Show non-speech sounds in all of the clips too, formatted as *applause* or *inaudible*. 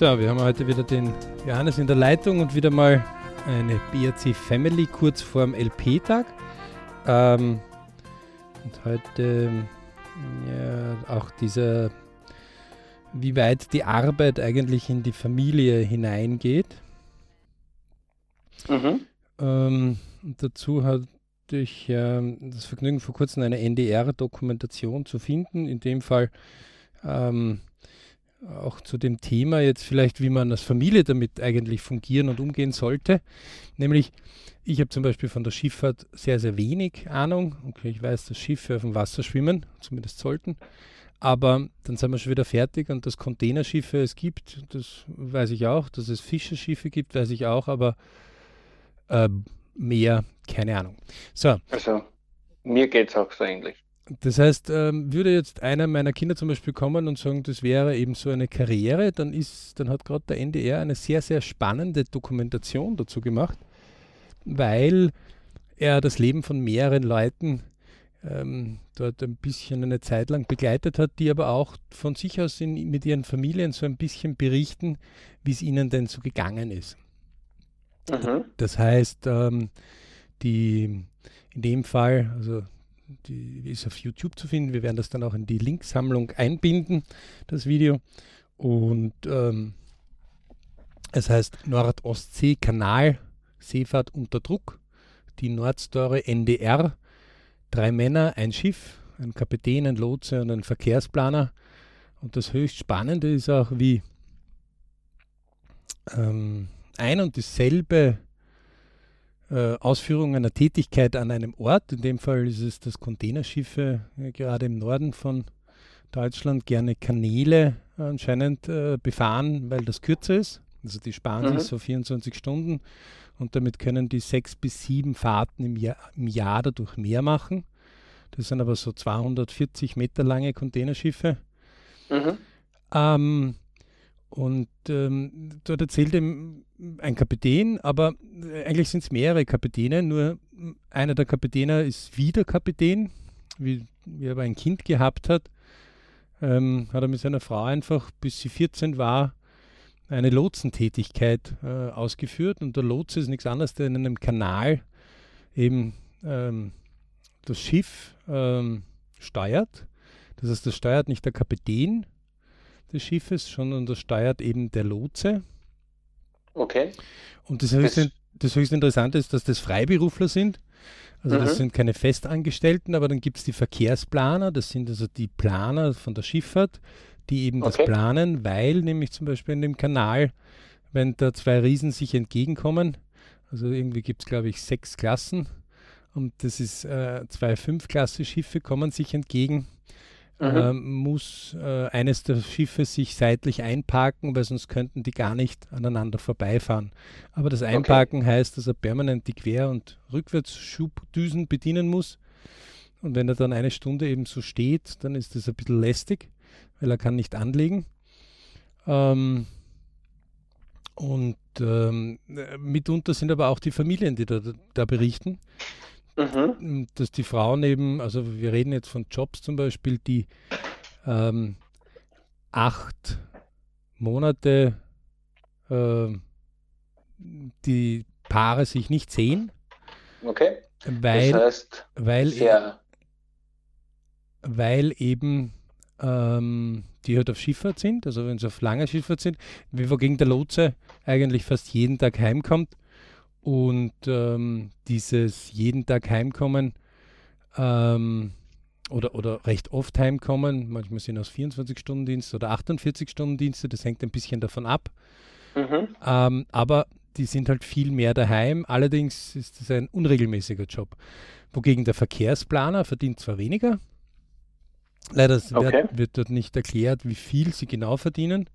So, wir haben heute wieder den Johannes in der Leitung und wieder mal eine BRC Family kurz vorm LP-Tag. Ähm, und heute ja, auch dieser, wie weit die Arbeit eigentlich in die Familie hineingeht. Mhm. Ähm, dazu hatte ich äh, das Vergnügen, vor kurzem eine NDR-Dokumentation zu finden. In dem Fall ähm, auch zu dem Thema jetzt vielleicht, wie man als Familie damit eigentlich fungieren und umgehen sollte. Nämlich, ich habe zum Beispiel von der Schifffahrt sehr, sehr wenig Ahnung. Okay, ich weiß, dass Schiffe auf dem Wasser schwimmen, zumindest sollten. Aber dann sind wir schon wieder fertig und dass Containerschiffe es gibt, das weiß ich auch. Dass es Fischerschiffe gibt, weiß ich auch, aber äh, mehr, keine Ahnung. So. Also, mir geht es auch so ähnlich. Das heißt, ähm, würde jetzt einer meiner Kinder zum Beispiel kommen und sagen, das wäre eben so eine Karriere, dann ist, dann hat gerade der NDR eine sehr, sehr spannende Dokumentation dazu gemacht, weil er das Leben von mehreren Leuten ähm, dort ein bisschen eine Zeit lang begleitet hat, die aber auch von sich aus in, mit ihren Familien so ein bisschen berichten, wie es ihnen denn so gegangen ist. Mhm. Das heißt, ähm, die in dem Fall, also die ist auf YouTube zu finden. Wir werden das dann auch in die Linksammlung einbinden, das Video. Und ähm, es heißt Nordostsee-Kanal, Seefahrt unter Druck, die Nordstore NDR, drei Männer, ein Schiff, ein Kapitän, ein Lotse und ein Verkehrsplaner. Und das höchst Spannende ist auch, wie ähm, ein und dasselbe äh, Ausführung einer Tätigkeit an einem Ort. In dem Fall ist es das Containerschiffe, äh, gerade im Norden von Deutschland, gerne Kanäle anscheinend äh, befahren, weil das kürzer ist. Also die sparen mhm. sich so 24 Stunden und damit können die sechs bis sieben Fahrten im Jahr, im Jahr dadurch mehr machen. Das sind aber so 240 Meter lange Containerschiffe. Mhm. Ähm, und ähm, dort erzählt ihm ein Kapitän, aber eigentlich sind es mehrere Kapitäne, nur einer der Kapitäne ist wieder Kapitän, wie, wie er aber ein Kind gehabt hat, ähm, hat er mit seiner Frau einfach, bis sie 14 war, eine Lotsentätigkeit äh, ausgeführt. Und der Lotse ist nichts anderes, der in einem Kanal eben ähm, das Schiff ähm, steuert. Das heißt, das steuert nicht der Kapitän, des Schiffes, sondern das steuert eben der Lotse. Okay. Und das höchst, das höchst Interessante ist, dass das Freiberufler sind. Also mhm. das sind keine Festangestellten, aber dann gibt es die Verkehrsplaner, das sind also die Planer von der Schifffahrt, die eben okay. das planen, weil nämlich zum Beispiel in dem Kanal, wenn da zwei Riesen sich entgegenkommen, also irgendwie gibt es glaube ich sechs Klassen und das ist äh, zwei Fünf-Klasse-Schiffe kommen sich entgegen mhm. äh, muss äh, eines der Schiffe sich seitlich einparken, weil sonst könnten die gar nicht aneinander vorbeifahren. Aber das Einparken okay. heißt, dass er permanent die Quer- und Rückwärtsschubdüsen bedienen muss. Und wenn er dann eine Stunde eben so steht, dann ist das ein bisschen lästig, weil er kann nicht anlegen. Ähm, und ähm, mitunter sind aber auch die Familien, die da, da berichten. Mhm. Dass die Frauen eben, also wir reden jetzt von Jobs zum Beispiel, die ähm, acht Monate äh, die Paare sich nicht sehen. Okay. Weil, das heißt, weil, e weil eben ähm, die halt auf Schifffahrt sind, also wenn sie auf langer Schifffahrt sind, wie wogegen der Lotse eigentlich fast jeden Tag heimkommt und ähm, dieses jeden Tag heimkommen ähm, oder, oder recht oft heimkommen, manchmal sind es 24-Stunden-Dienste oder 48-Stunden-Dienste, das hängt ein bisschen davon ab. Mhm. Ähm, aber die sind halt viel mehr daheim. Allerdings ist es ein unregelmäßiger Job. Wogegen der Verkehrsplaner verdient zwar weniger, leider okay. wird, wird, dort nicht erklärt, wie viel sie genau verdienen.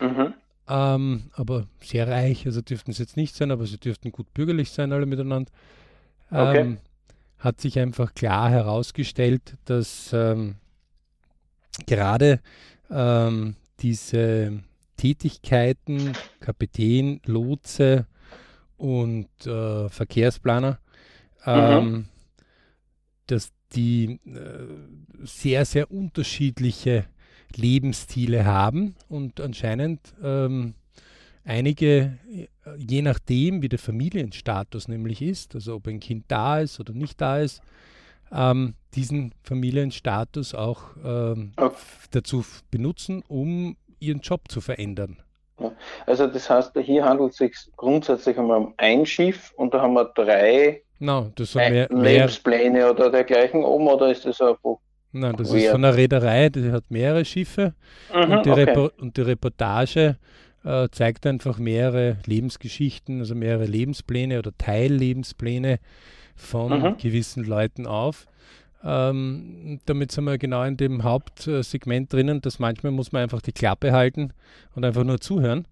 Mhm. Ähm, aber sehr reich, also dürften es jetzt nicht sein, aber sie dürften gut bürgerlich sein, alle miteinander. Ähm, okay. Hat sich einfach klar herausgestellt, dass ähm, gerade ähm, diese Tätigkeiten, Kapitän, Lotse und äh, Verkehrsplaner, mhm. Ähm, dass die äh, sehr, sehr unterschiedliche Lebensstile haben und anscheinend ähm, einige, je nachdem, wie der Familienstatus nämlich ist, also ob ein Kind da ist oder nicht da ist, ähm, diesen Familienstatus auch ähm, dazu benutzen, um ihren Job zu verändern. Also das heißt, hier handelt es sich grundsätzlich um ein Schiff und da haben wir drei no, das sind mehr, Lebenspläne mehr, oder dergleichen oben oder ist das einfach Nein, das ist von einer Reederei, die hat mehrere Schiffe mhm, und, die okay. und, die Reportage äh, zeigt einfach mehrere Lebensgeschichten, also mehrere Lebenspläne oder Teillebenspläne von mhm. gewissen Leuten auf. Ähm, damit sind wir genau in dem Hauptsegment drinnen, dass manchmal muss man einfach die Klappe halten und einfach nur zuhören.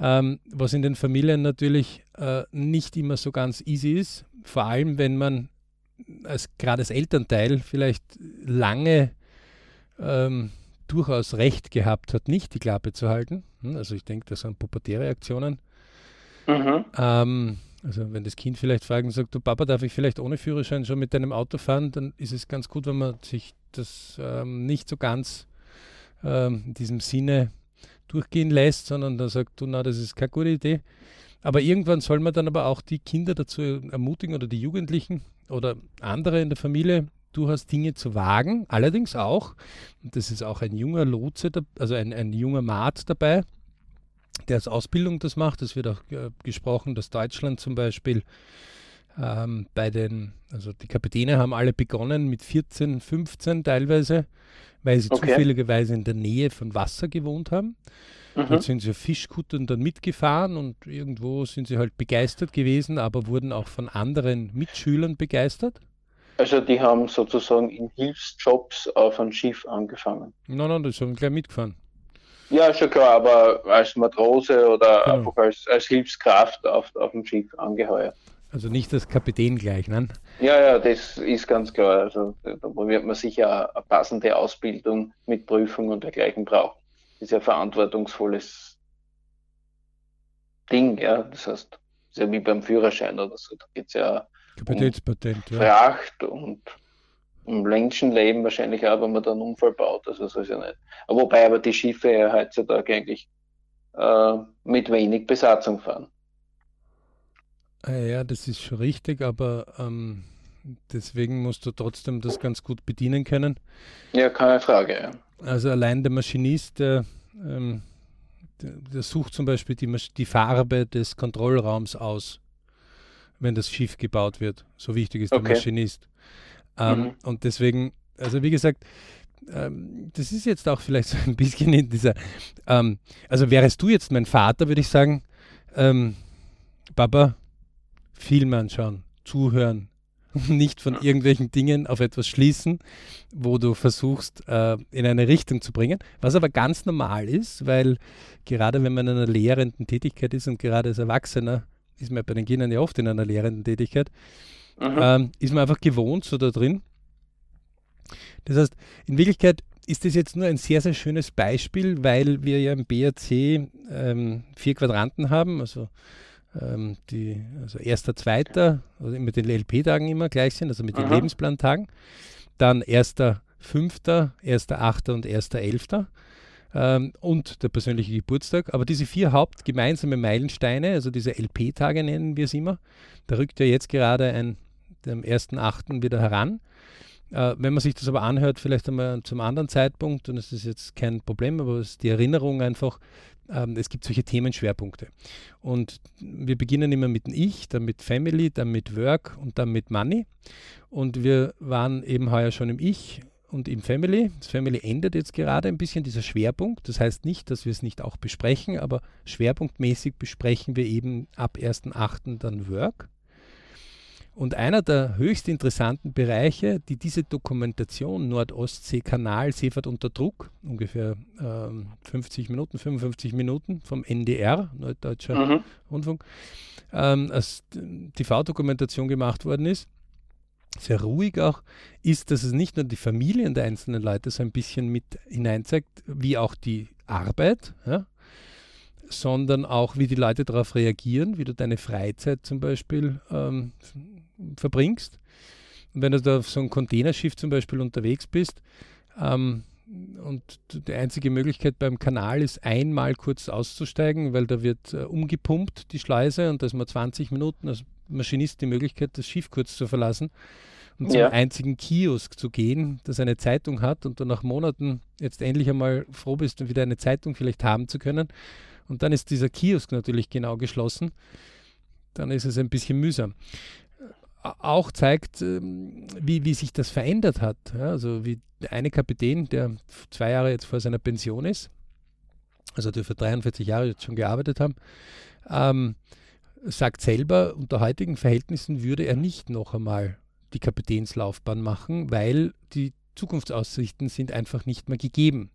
Ähm, was in den Familien natürlich äh, nicht immer so ganz easy ist, vor allem wenn man als gerade als Elternteil vielleicht lange ähm, durchaus recht gehabt hat, nicht die Klappe zu halten. Hm, also ich denke, das sind pubertäre Aktionen. Mhm. Ähm, also wenn das Kind vielleicht fragt und sagt, du Papa, darf ich vielleicht ohne Führerschein schon mit deinem Auto fahren, dann ist es ganz gut, wenn man sich das ähm, nicht so ganz ähm, in diesem Sinne durchgehen lässt, sondern dann sagt, du, na, das ist keine gute Idee. Aber irgendwann soll man dann aber auch die Kinder dazu ermutigen oder die Jugendlichen oder andere in der Familie, durchaus Dinge zu wagen. Allerdings auch, das ist auch ein junger Lotse, also ein, ein junger Maat dabei, der als Ausbildung das macht. Es wird auch äh, gesprochen, dass Deutschland zum Beispiel ähm, bei den, also die Kapitäne haben alle begonnen mit 14, 15 teilweise, weil sie okay. zufälligerweise in der Nähe von Wasser gewohnt haben. Mhm. Dort sind sie auf Fischkuttern dann mitgefahren und irgendwo sind sie halt begeistert gewesen, aber wurden auch von anderen Mitschülern begeistert. Also die haben sozusagen in Hilfsjobs auf ein Schiff angefangen. Nein, nein, das haben gleich mitgefahren. Ja, schon klar, aber als Matrose oder genau. einfach als, als Hilfskraft auf, auf dem Schiff angeheuert. Also nicht als Kapitän gleich, ne? Ja, ja, das ist ganz klar. Also da wird man sicher eine passende Ausbildung mit Prüfung und dergleichen brauchen. Das ist ja ein verantwortungsvolles Ding, ja. Das heißt, das ist ja wie beim Führerschein oder so. Da geht es ja Kapitänspatent, um ja. Fracht und um Menschenleben wahrscheinlich auch, wenn man da einen Unfall baut. Also so ist ja nicht. Wobei aber die Schiffe ja heutzutage eigentlich äh, mit wenig Besatzung fahren. Ah ja, das ist schon richtig, aber ähm, deswegen musst du trotzdem das ganz gut bedienen können. Ja, keine Frage. Ja. Also allein der Maschinist, der, ähm, der, der sucht zum Beispiel die, die Farbe des Kontrollraums aus, wenn das Schiff gebaut wird. So wichtig ist okay. der Maschinist. Ähm, mhm. Und deswegen, also wie gesagt, ähm, das ist jetzt auch vielleicht *laughs* so ein bisschen in dieser, ähm, also wärst du jetzt mein Vater, würde ich sagen, ähm, Papa, Film anschauen, zuhören, *laughs* nicht von irgendwelchen Dingen auf etwas schließen, wo du versuchst, äh, in eine Richtung zu bringen, was aber ganz normal ist, weil gerade wenn man in einer lehrenden Tätigkeit ist und gerade als Erwachsener ist man bei den Kindern ja oft in einer lehrenden Tätigkeit, mhm. ähm, ist man einfach gewohnt so da drin. Das heißt, in Wirklichkeit ist das jetzt nur ein sehr, sehr schönes Beispiel, weil wir ja im BRC ähm, vier Quadranten haben, also ähm, die, also erster, zweiter, also mit den LP-Tagen immer gleich sind, also mit den Lebensplantagen. Dann erster, fünfter, erster, achter und erster, elfter. Ähm, und der persönliche Geburtstag. Aber diese vier hauptgemeinsame Meilensteine, also diese LP-Tage nennen wir es immer, da rückt ja jetzt gerade ein dem 1.8. wieder heran. Äh, wenn man sich das aber anhört, vielleicht einmal zum anderen Zeitpunkt, und es ist jetzt kein Problem, aber es ist die Erinnerung einfach, ähm, es gibt solche Themenschwerpunkte. Und wir beginnen immer mit dem Ich, dann mit Family, dann mit Work und dann mit Money. Und wir waren eben heuer schon im Ich und im Family. Das Family endet jetzt gerade ein bisschen dieser Schwerpunkt. Das heißt nicht, dass wir es nicht auch besprechen, aber schwerpunktmäßig besprechen wir eben ab 1.8. dann Work. Und einer der höchst interessanten Bereiche, die diese Dokumentation Nordostsee-Kanal Seefahrt unter Druck, ungefähr ähm, 50 Minuten, 55 Minuten vom NDR, Norddeutscher mhm. Rundfunk, ähm, als TV-Dokumentation gemacht worden ist, sehr ruhig auch, ist, dass es nicht nur die Familien der einzelnen Leute so ein bisschen mit hineinzeigt, wie auch die Arbeit, ja, sondern auch, wie die Leute darauf reagieren, wie du deine Freizeit zum Beispiel ähm, verbringst. Und wenn du da auf so einem Containerschiff zum Beispiel unterwegs bist, ähm, und die einzige Möglichkeit beim Kanal ist, einmal kurz auszusteigen, weil da wird äh, umgepumpt, die Schleuse, und da ist man 20 Minuten als Maschinist die Möglichkeit, das Schiff kurz zu verlassen und zum ja. einzigen Kiosk zu gehen, das eine Zeitung hat und du nach Monaten jetzt endlich einmal froh bist, wieder eine Zeitung vielleicht haben zu können. Und dann ist dieser Kiosk natürlich genau geschlossen. Dann ist es ein bisschen mühsam auch zeigt, ähm, wie, wie sich das verändert hat. Ja, also wie der eine Kapitän, der zwei Jahre jetzt vor seiner Pension ist, also der für 43 Jahre jetzt schon gearbeitet haben, ähm, sagt selber, unter heutigen Verhältnissen würde er nicht noch einmal die Kapitänslaufbahn machen, weil die Zukunftsaussichten sind einfach nicht mehr gegeben.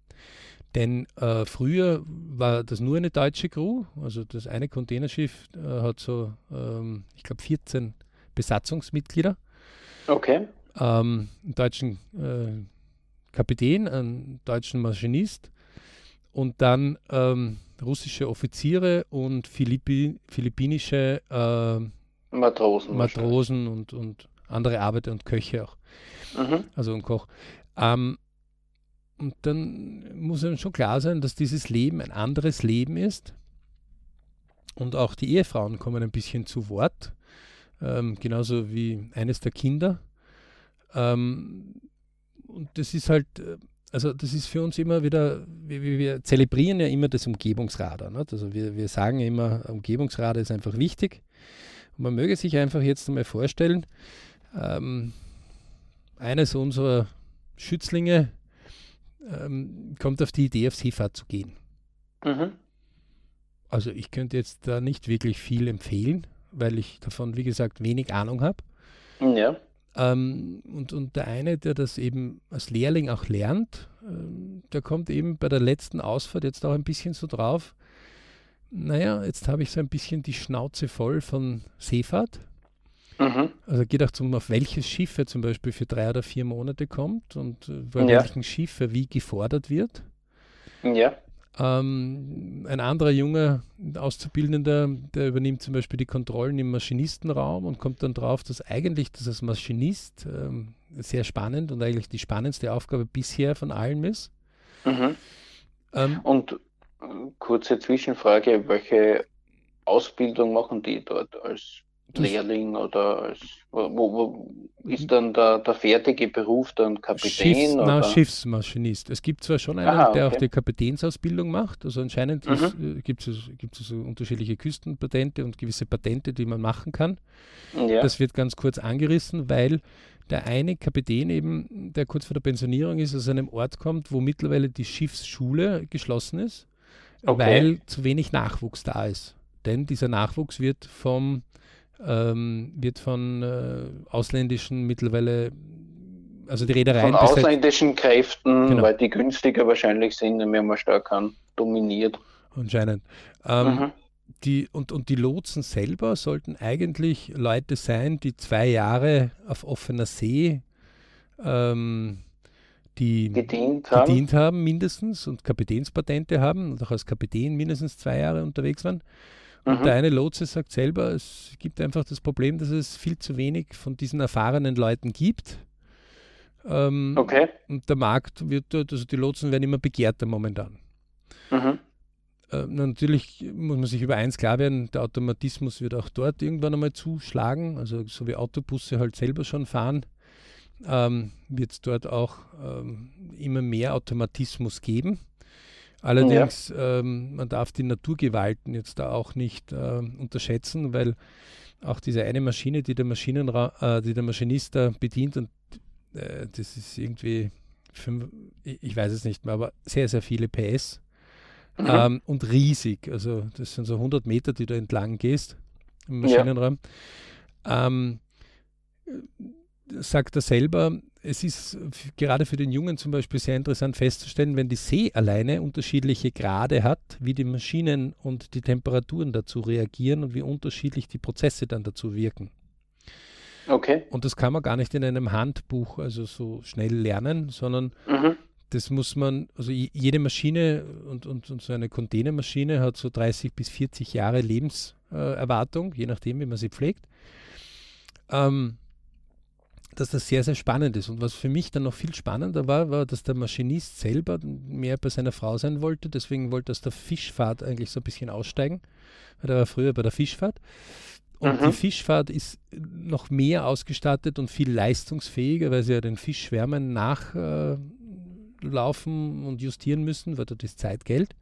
Denn äh, früher war das nur eine deutsche Crew, also das eine Containerschiff äh, hat so, ähm, ich glaube, 14 Besatzungsmitglieder. Okay. Ähm, einen deutschen äh, Kapitän, einen deutschen Maschinist und dann ähm, russische Offiziere und Philippi philippinische äh, Matrosen, Matrosen und, und andere Arbeiter und Köche auch. Mhm. Also ein Koch. Ähm, und dann muss einem schon klar sein, dass dieses Leben ein anderes Leben ist. Und auch die Ehefrauen kommen ein bisschen zu Wort ähm, genauso wie eines der Kinder. Ähm, und das ist halt, äh, also das ist für uns immer wieder, wir, wir zelebrieren ja immer das Umgebungsradar. Nicht? Also wir, wir sagen immer, Umgebungsradar ist einfach wichtig. Und man möge sich einfach jetzt einmal vorstellen, ähm, eines unserer Schützlinge ähm, kommt auf die Idee, auf Seefahrt zu gehen. Mhm. Also ich könnte jetzt da nicht wirklich viel empfehlen, weil ich davon, wie gesagt, wenig Ahnung habe. Ja. Ähm, und, und der eine, der das eben als Lehrling auch lernt, ähm, der kommt eben bei der letzten Ausfahrt jetzt auch ein bisschen so drauf, naja, jetzt habe ich so ein bisschen die Schnauze voll von Seefahrt. Mhm. Also geht auch zum, auf welches Schiff er zum Beispiel für drei oder vier Monate kommt und äh, bei ja. welchem Schiff er wie gefordert wird. Ja. Ähm, ein anderer junger Auszubildender, der übernimmt zum Beispiel die Kontrollen im Maschinistenraum und kommt dann drauf, dass eigentlich das als Maschinist ähm, sehr spannend und eigentlich die spannendste Aufgabe bisher von allen ist. Mhm. Ähm, und äh, kurze Zwischenfrage, welche Ausbildung machen die dort als Lehrling oder als, wo, wo, ist dann der, der fertige Beruf dann Kapitän? Schiffs, na, Schiffsmaschinist. Es gibt zwar schon einen, Aha, okay. der auch die Kapitänsausbildung macht, also anscheinend mhm. äh, gibt es, gibt es so unterschiedliche Küstenpatente und gewisse Patente, die man machen kann. Ja. Das wird ganz kurz angerissen, weil der eine Kapitän eben, der kurz vor der Pensionierung ist, aus einem Ort kommt, wo mittlerweile die Schiffsschule geschlossen ist, okay. weil zu wenig Nachwuchs da ist. Denn dieser Nachwuchs wird vom ähm, wird von äh, ausländischen mittlerweile, also die Reedereien. Von ausländischen Kräften, genau. weil die günstiger wahrscheinlich sind, wenn man stark kann, dominiert. Anscheinend. Ähm, mhm. Die, und, und die Lotsen selber sollten eigentlich Leute sein, die zwei Jahre auf offener See ähm, die gedient haben. gedient haben. mindestens und Kapitänspatente haben und auch als Kapitän mindestens zwei Jahre unterwegs waren. Und mhm. der eine Lotse sagt selber, es gibt einfach das Problem, dass es viel zu wenig von diesen erfahrenen Leuten gibt. Ähm, okay. Und der Markt wird dort, also die Lotsen werden immer begehrter momentan. Mhm. Äh, natürlich muss man sich über eins klar werden, der Automatismus wird auch dort irgendwann einmal zuschlagen. Also so wie Autobusse halt selber schon fahren, ähm, wird es dort auch ähm, immer mehr Automatismus geben. Allerdings, ja. ähm, man darf die Naturgewalten jetzt da auch nicht äh, unterschätzen, weil auch diese eine Maschine, die der, Maschinenra äh, die der Maschinist da bedient, und äh, das ist irgendwie, fünf, ich weiß es nicht mehr, aber sehr, sehr viele PS mhm. ähm, und riesig. Also das sind so 100 Meter, die du entlang gehst im Maschinenraum. Ja. Ähm, sagt er selber, es ist gerade für den Jungen zum Beispiel sehr interessant festzustellen, wenn die See alleine unterschiedliche Grade hat, wie die Maschinen und die Temperaturen dazu reagieren und wie unterschiedlich die Prozesse dann dazu wirken. Okay. Und das kann man gar nicht in einem Handbuch also so schnell lernen, sondern mhm. das muss man, also jede Maschine und, und, und so eine Containermaschine hat so 30 bis 40 Jahre Lebenserwartung, je nachdem, wie man sie pflegt. Ähm, dass das sehr, sehr spannend ist. Und was für mich dann noch viel spannender war, war, dass der Maschinist selber mehr bei seiner Frau sein wollte. Deswegen wollte er aus der Fischfahrt eigentlich so ein bisschen aussteigen, weil er war früher bei der Fischfahrt. Und mhm. die Fischfahrt ist noch mehr ausgestattet und viel leistungsfähiger, weil sie ja den Fischschwärmen nachlaufen äh, und justieren müssen, weil dort ist Zeitgeld.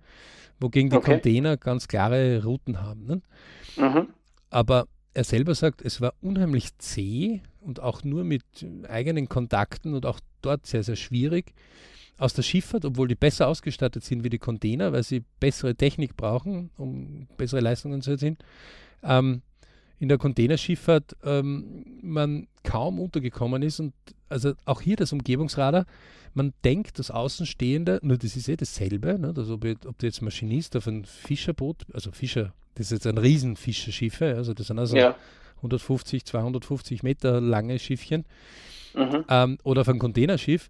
Wogegen die okay. Container ganz klare Routen haben. Ne? Mhm. Aber er selber sagt, es war unheimlich zäh und auch nur mit eigenen Kontakten und auch dort sehr, sehr schwierig. Aus der Schifffahrt, obwohl die besser ausgestattet sind wie die Container, weil sie bessere Technik brauchen, um bessere Leistungen zu erzielen, ähm, in der Containerschifffahrt ähm, man kaum untergekommen ist und also auch hier das Umgebungsradar, man denkt, das Außenstehende, nur das ist eh dasselbe, ne? also ob, ob du jetzt Maschinist auf ein Fischerboot, also Fischer, das ist jetzt ein Riesenfischerschiffe, also das sind also ja. 150, 250 Meter lange Schiffchen, mhm. ähm, oder auf ein Containerschiff,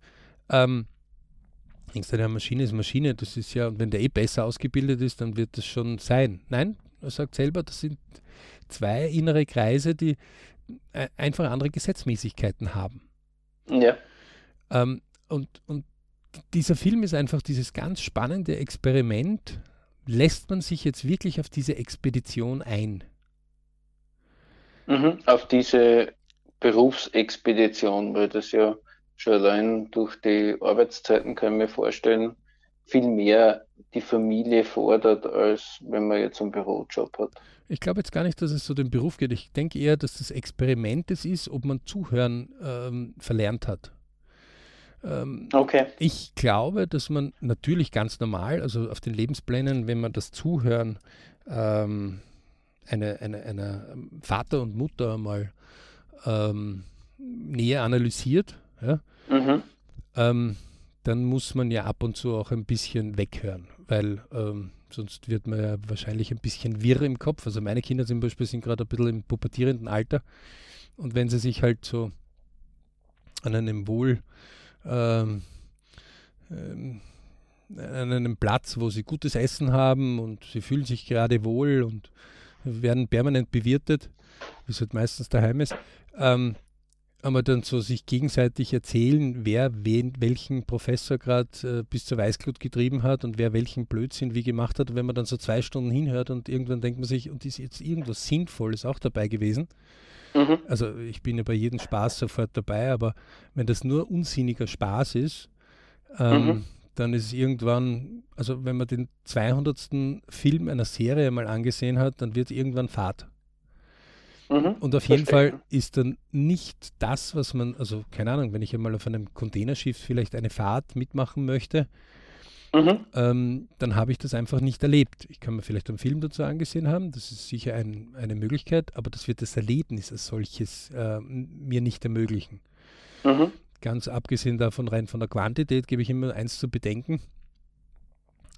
ähm, denkst du, eine Maschine ist Maschine, das ist ja, und wenn der eh besser ausgebildet ist, dann wird das schon sein. Nein, er sagt selber, das sind zwei innere Kreise, die äh, einfach andere Gesetzmäßigkeiten haben. Ja. Ähm, und, und dieser Film ist einfach dieses ganz spannende Experiment. Lässt man sich jetzt wirklich auf diese Expedition ein? Mhm, auf diese Berufsexpedition, weil das ja schon allein durch die Arbeitszeiten, kann ich mir vorstellen, viel mehr die Familie fordert, als wenn man jetzt einen Bürojob hat. Ich glaube jetzt gar nicht, dass es so den Beruf geht. Ich denke eher, dass das Experiment es ist, ob man Zuhören ähm, verlernt hat. Ähm, okay. Ich glaube, dass man natürlich ganz normal, also auf den Lebensplänen, wenn man das Zuhören ähm, eine, eine, eine Vater und Mutter mal ähm, näher analysiert, ja, mhm. ähm, dann muss man ja ab und zu auch ein bisschen weghören, weil ähm, sonst wird man ja wahrscheinlich ein bisschen wirr im Kopf. Also meine Kinder zum Beispiel sind gerade ein bisschen im pubertierenden Alter und wenn sie sich halt so an einem wohl ähm, ähm, an einem Platz, wo sie gutes Essen haben und sie fühlen sich gerade wohl und werden permanent bewirtet, wie es halt meistens daheim ist, ähm, einmal dann so sich gegenseitig erzählen, wer wen, welchen Professor gerade äh, bis zur Weißglut getrieben hat und wer welchen Blödsinn wie gemacht hat. Und wenn man dann so zwei Stunden hinhört und irgendwann denkt man sich, und ist jetzt irgendwas Sinnvolles auch dabei gewesen. Mhm. Also ich bin ja bei jedem Spaß sofort dabei, aber wenn das nur unsinniger Spaß ist, ähm, mhm. Dann ist es irgendwann, also wenn man den 200. Film einer Serie mal angesehen hat, dann wird irgendwann Fahrt. Mhm, und auf jeden Fall ist dann nicht das, was man, also keine Ahnung, wenn ich einmal auf einem Containerschiff vielleicht eine Fahrt mitmachen möchte, mhm. ähm, dann habe ich das einfach nicht erlebt. Ich kann mir vielleicht einen Film dazu angesehen haben, das ist sicher ein, eine Möglichkeit, aber das wird das Erlebnis als solches äh, mir nicht ermöglichen. Mhm. Ganz abgesehen davon, rein von der Quantität, gebe ich immer eins zu bedenken.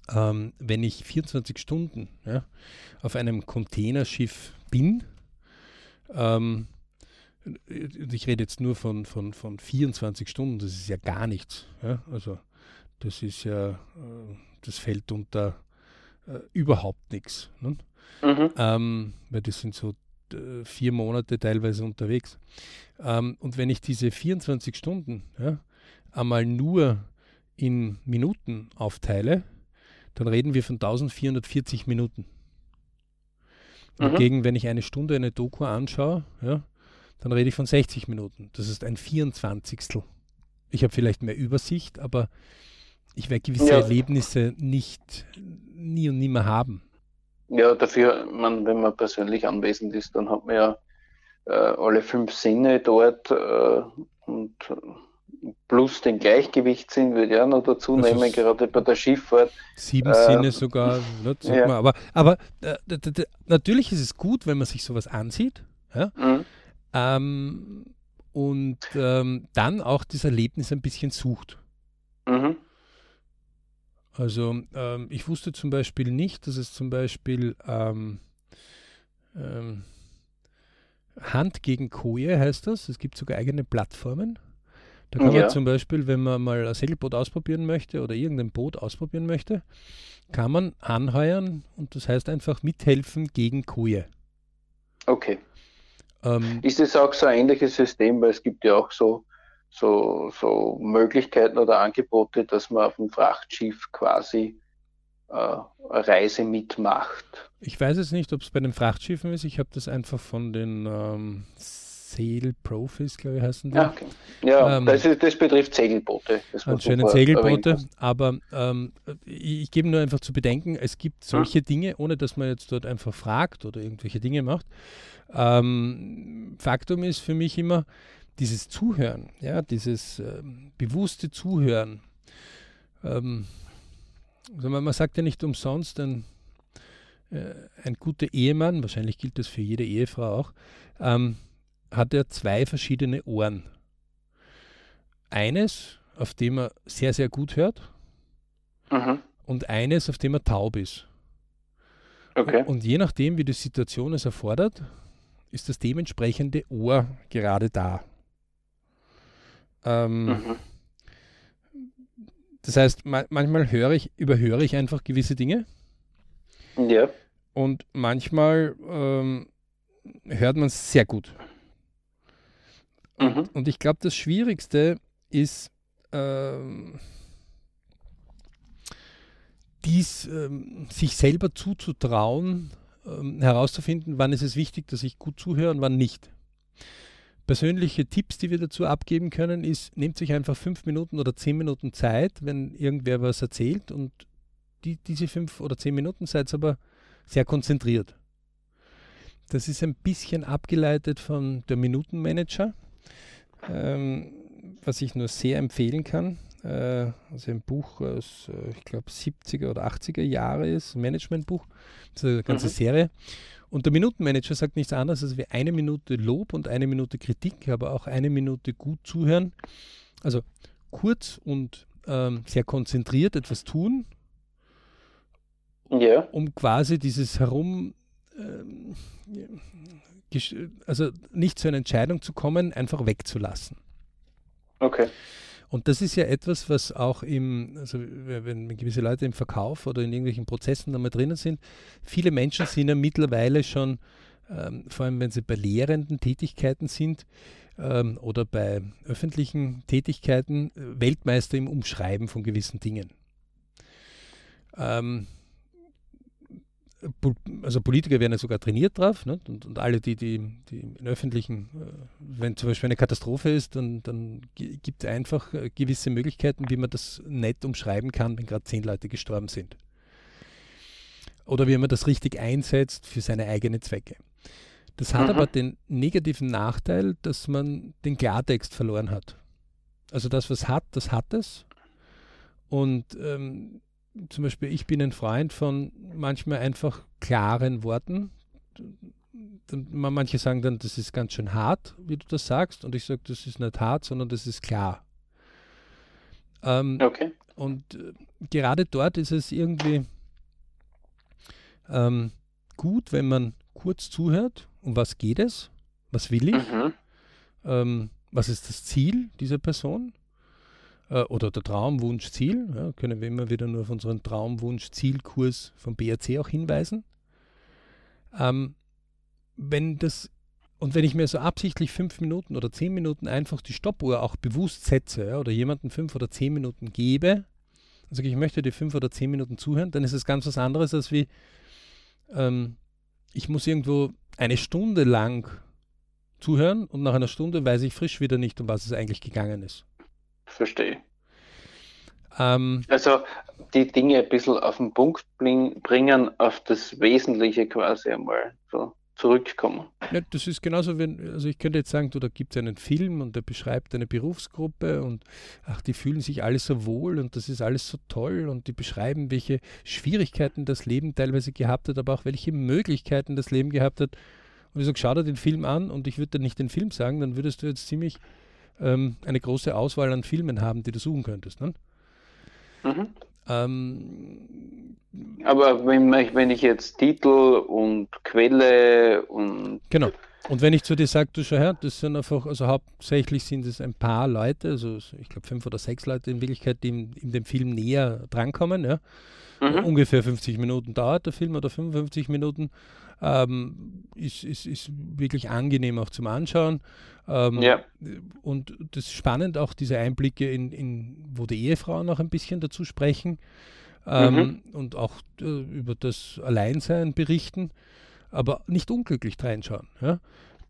Ähm, wenn ich 24 Stunden ja, auf einem Containerschiff bin, ähm, ich rede jetzt nur von, von, von 24 Stunden, das ist ja gar nichts. Ja? Also das ist ja, äh, das fällt unter äh, überhaupt nichts. Ne? Mhm. Ähm, weil das sind so vier Monate teilweise unterwegs. Ähm, und wenn ich diese 24 Stunden ja, einmal nur in Minuten aufteile, dann reden wir von 1440 Minuten. Mhm. Dagegen, wenn ich eine Stunde eine Doku anschaue, ja, dann rede ich von 60 Minuten. Das ist ein 24. Ich habe vielleicht mehr Übersicht, aber ich werde gewisse ja. Erlebnisse nicht nie und nimmer haben. Ja, dafür, man, wenn man persönlich anwesend ist, dann hat man ja äh, alle fünf Sinne dort äh, und plus den Gleichgewichtssinn würde ich auch noch dazu also nehmen, gerade bei der Schifffahrt. Sieben äh, Sinne sogar, *laughs* ne, ja. man. aber, aber äh, natürlich ist es gut, wenn man sich sowas ansieht. Ja? Mhm. Ähm, und ähm, dann auch das Erlebnis ein bisschen sucht. Mhm. Also ähm, ich wusste zum Beispiel nicht, dass es zum Beispiel ähm, ähm, Hand gegen Koje heißt das. Es gibt sogar eigene Plattformen. Da kann ja. man zum Beispiel, wenn man mal ein Segelboot ausprobieren möchte oder irgendein Boot ausprobieren möchte, kann man anheuern und das heißt einfach mithelfen gegen Koje. Okay. Ähm, ist es auch so ein ähnliches System, weil es gibt ja auch so, so, so Möglichkeiten oder Angebote, dass man auf dem Frachtschiff quasi äh, eine Reise mitmacht. Ich weiß jetzt nicht, ob es bei den Frachtschiffen ist. Ich habe das einfach von den ähm, Segelprofis, glaube ich, heißen die. Ja, okay. ja ähm, das, ist, das, betrifft Segelboote. Das anscheinend Segelboote, aber ähm, ich, ich, gebe nur einfach zu bedenken, es gibt solche hm. Dinge, ohne dass man jetzt dort einfach fragt oder irgendwelche Dinge macht. Ähm, Faktum ist für mich immer dieses Zuhören, ja, dieses ähm, bewusste Zuhören. Ähm, also man, sagt ja nicht umsonst, ein, äh, ein guter Ehemann, wahrscheinlich gilt das für jede Ehefrau auch, ähm, hat er zwei verschiedene Ohren. Eines, auf dem er sehr, sehr gut hört mhm. und eines, auf dem er taub ist. Okay. Und je nachdem, wie die Situation es erfordert, ist das dementsprechende Ohr gerade da. Ähm, mhm. Das heißt, ma manchmal höre ich, überhöre ich einfach gewisse Dinge. Ja. Und manchmal ähm, hört man es sehr gut. Mhm. Und ich glaube, das Schwierigste ist, ähm, dies ähm, sich selber zuzutrauen, ähm, herauszufinden, wann ist es wichtig, dass ich gut zuhöre und wann nicht. Persönliche Tipps, die wir dazu abgeben können, ist, nehmt sich einfach fünf Minuten oder zehn Minuten Zeit, wenn irgendwer was erzählt und die, diese fünf oder zehn Minuten seid aber sehr konzentriert. Das ist ein bisschen abgeleitet von der Minutenmanager ähm, was ich nur sehr empfehlen kann. Äh, also ein Buch aus, äh, ich glaube, 70er oder 80er Jahre ist, ein Managementbuch, das ist eine ganze mhm. Serie. Und der Minutenmanager sagt nichts anderes, als wir eine Minute Lob und eine Minute Kritik, aber auch eine Minute gut zuhören. Also kurz und ähm, sehr konzentriert etwas tun, ja. um quasi dieses Herum, ähm, also nicht zu einer Entscheidung zu kommen, einfach wegzulassen. Okay. Und das ist ja etwas, was auch im, also wenn gewisse Leute im Verkauf oder in irgendwelchen Prozessen einmal drinnen sind, viele Menschen sind ja mittlerweile schon, ähm, vor allem wenn sie bei lehrenden Tätigkeiten sind ähm, oder bei öffentlichen Tätigkeiten, äh, Weltmeister im Umschreiben von gewissen Dingen. Ähm, also Politiker werden ja sogar trainiert drauf ne? und, und, alle, die, die, die in öffentlichen, äh, wenn zum Beispiel eine Katastrophe ist, dann, dann gibt es einfach äh, gewisse Möglichkeiten, wie man das nett umschreiben kann, wenn gerade zehn Leute gestorben sind. Oder wie man das richtig einsetzt für seine eigenen Zwecke. Das hat mhm. aber den negativen Nachteil, dass man den Klartext verloren hat. Also das, was hat, das hat es. Und ähm, zum Beispiel, ich bin ein Freund von manchmal einfach klaren Worten. Manche sagen dann, das ist ganz schön hart, wie du das sagst, und ich sage, das ist nicht hart, sondern das ist klar. Ähm, okay. Und äh, gerade dort ist es irgendwie ähm, gut, wenn man kurz zuhört, um was geht es, was will ich, mhm. ähm, was ist das Ziel dieser Person äh, oder der Traumwunsch-Ziel, ja, können wir immer wieder nur auf unseren Traumwunsch-Zielkurs vom BRC auch hinweisen. Ähm, wenn das und wenn ich mir so absichtlich fünf Minuten oder zehn Minuten einfach die Stoppuhr auch bewusst setze ja, oder jemanden fünf oder zehn Minuten gebe, also ich möchte dir fünf oder zehn Minuten zuhören, dann ist es ganz was anderes als wie ähm, ich muss irgendwo eine Stunde lang zuhören und nach einer Stunde weiß ich frisch wieder nicht, um was es eigentlich gegangen ist. Verstehe. Ähm, also die Dinge ein bisschen auf den Punkt bringen, auf das Wesentliche quasi einmal so zurückkommen. Ja, das ist genauso, wenn, also ich könnte jetzt sagen, du, da gibt es einen Film und der beschreibt eine Berufsgruppe und ach, die fühlen sich alle so wohl und das ist alles so toll und die beschreiben, welche Schwierigkeiten das Leben teilweise gehabt hat, aber auch welche Möglichkeiten das Leben gehabt hat. Und ich sage, schau dir den Film an und ich würde dir nicht den Film sagen, dann würdest du jetzt ziemlich ähm, eine große Auswahl an Filmen haben, die du suchen könntest. Ne? Mhm. Ähm, Aber wenn, wenn ich jetzt Titel und Quelle und genau. Und wenn ich zu dir sage, du schau her, das sind einfach, also hauptsächlich sind es ein paar Leute, also ich glaube fünf oder sechs Leute in Wirklichkeit, die in, in dem Film näher drankommen, ja. Mhm. Ungefähr 50 Minuten dauert der Film oder 55 Minuten. Ähm, ist, ist, ist wirklich angenehm auch zum Anschauen. Ähm, ja. Und das ist spannend, auch diese Einblicke in, in wo die Ehefrauen noch ein bisschen dazu sprechen ähm, mhm. und auch äh, über das Alleinsein berichten, aber nicht unglücklich reinschauen. Ja?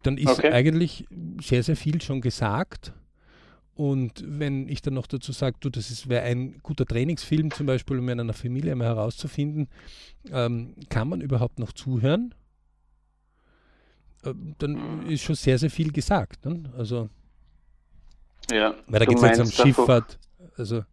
Dann ist okay. eigentlich sehr, sehr viel schon gesagt. Und wenn ich dann noch dazu sage, du, das wäre ein guter Trainingsfilm zum Beispiel, um in einer Familie mal herauszufinden, ähm, kann man überhaupt noch zuhören? Ähm, dann ist schon sehr, sehr viel gesagt. Ne? Also, ja, weil da geht es jetzt um Schifffahrt. Also,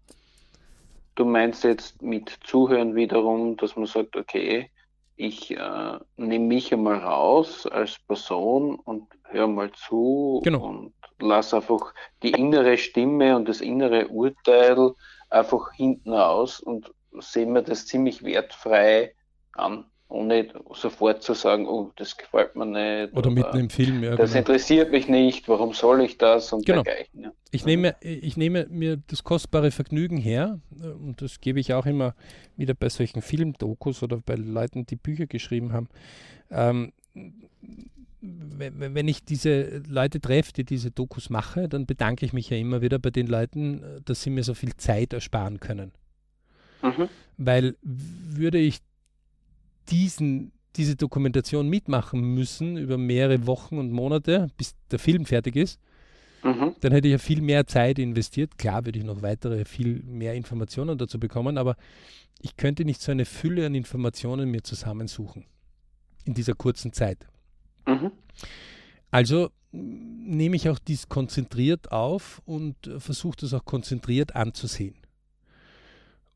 du meinst jetzt mit Zuhören wiederum, dass man sagt, okay, ich äh, nehme mich einmal raus als Person und höre mal zu genau. und lasse einfach die innere Stimme und das innere Urteil einfach hinten aus und sehe mir das ziemlich wertfrei an ohne sofort zu sagen, oh, das gefällt mir nicht. Oder, oder mitten im Film, ja. Das genau. interessiert mich nicht, warum soll ich das und genau. dergleichen. Ja. Ich, nehme, ich nehme mir das kostbare Vergnügen her und das gebe ich auch immer wieder bei solchen Filmdokus oder bei Leuten, die Bücher geschrieben haben. Ähm, wenn ich diese Leute treffe, die diese Dokus mache, dann bedanke ich mich ja immer wieder bei den Leuten, dass sie mir so viel Zeit ersparen können. Mhm. Weil würde ich diesen, diese Dokumentation mitmachen müssen über mehrere Wochen und Monate, bis der Film fertig ist, mhm. dann hätte ich ja viel mehr Zeit investiert. Klar würde ich noch weitere, viel mehr Informationen dazu bekommen, aber ich könnte nicht so eine Fülle an Informationen mir zusammensuchen in dieser kurzen Zeit. Mhm. Also nehme ich auch dies konzentriert auf und versuche das auch konzentriert anzusehen.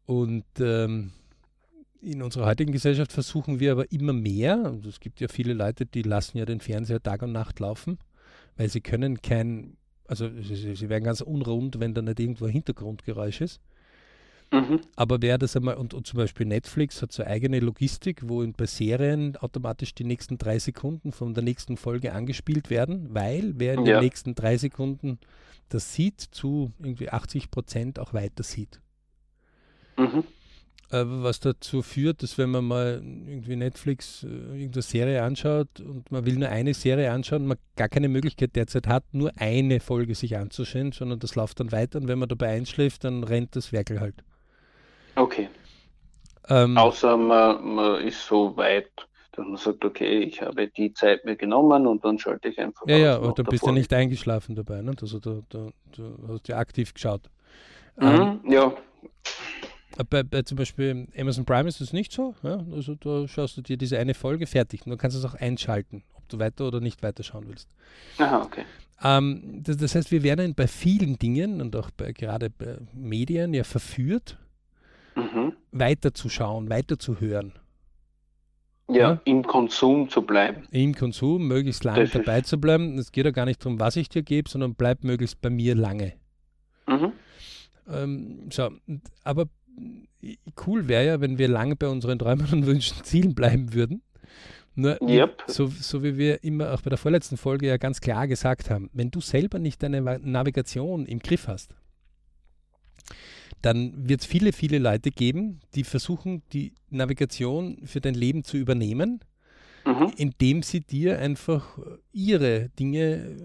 Und ähm, in unserer heutigen Gesellschaft versuchen wir aber immer mehr, und es gibt ja viele Leute, die lassen ja den Fernseher Tag und Nacht laufen, weil sie können kein, also sie, sie werden ganz unrund, wenn da nicht irgendwo ein Hintergrundgeräusch ist. Mhm. Aber wer das einmal, und, und, zum Beispiel Netflix hat so eigene Logistik, wo bei Serien automatisch die nächsten drei Sekunden von der nächsten Folge angespielt werden, weil wer in ja. den nächsten drei Sekunden das sieht, zu irgendwie 80 Prozent auch weiter sieht. Mhm. Äh, was dazu führt, dass wenn man mal irgendwie Netflix äh, irgendeine Serie anschaut und man will nur eine Serie anschauen, man gar keine Möglichkeit derzeit hat, nur eine Folge sich anzuschauen, sondern das läuft dann weiter und wenn man dabei einschläft, dann rennt das Werkel halt. Okay. Ähm, Außer man, man ist so weit, dass man sagt, okay, ich habe die Zeit mir genommen und dann schalte ich einfach. Ja, ja, und dann bist du nicht eingeschlafen dabei, ne? Also du, du, du hast ja aktiv geschaut. Mhm, ähm, ja. Bei, bei, zum Beispiel Amazon Prime ist das nicht so. Ja? Also da schaust du dir diese eine Folge fertig und dann kannst du es auch einschalten, ob du weiter oder nicht weiter schauen willst. Aha, okay. Ähm, das, das, heißt, wir werden bei vielen Dingen und auch bei, gerade bei Medien ja verführt, mhm. weiterzuschauen, weiterzuhören. Ja, ja, im Konsum zu bleiben. Im Konsum, möglichst lange das dabei zu bleiben. Es geht ja gar nicht darum, was ich dir gebe, sondern bleib möglichst bei mir lange. Mhm. Ähm, so, aber cool wäre ja, wenn wir lange bei unseren Träumen und Wünschen *laughs* Zielen bleiben würden. Nur, yep. so, so wie wir immer auch bei der vorletzten Folge ja ganz klar gesagt haben, wenn du selber nicht deine Navigation im Griff hast, dann wird es viele, viele Leute geben, die versuchen, die Navigation für dein Leben zu übernehmen, mhm. indem sie dir einfach ihre Dinge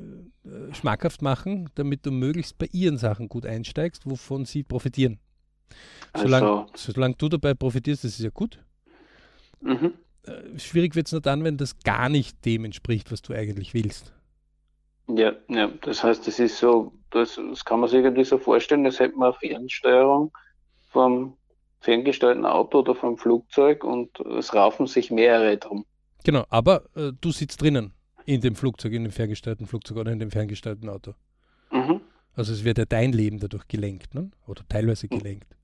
äh, schmackhaft machen, damit du möglichst bei ihren Sachen gut einsteigst, wovon sie profitieren. Solange, also, solange du dabei profitierst, das ist ja gut. Mhm. Äh, schwierig wird es nur dann, wenn das gar nicht dem entspricht, was du eigentlich willst. Ja, ja, das heißt, das ist so, das, das kann man sich irgendwie so vorstellen, als hätte man eine Fernsteuerung vom ferngesteuerten Auto oder vom Flugzeug und es raufen sich mehrere drum. Genau, aber äh, du sitzt drinnen in dem Flugzeug, in dem ferngesteuerten Flugzeug oder in dem ferngesteuerten Auto. Mhm. Also es wird ja dein Leben dadurch gelenkt, ne? oder teilweise gelenkt.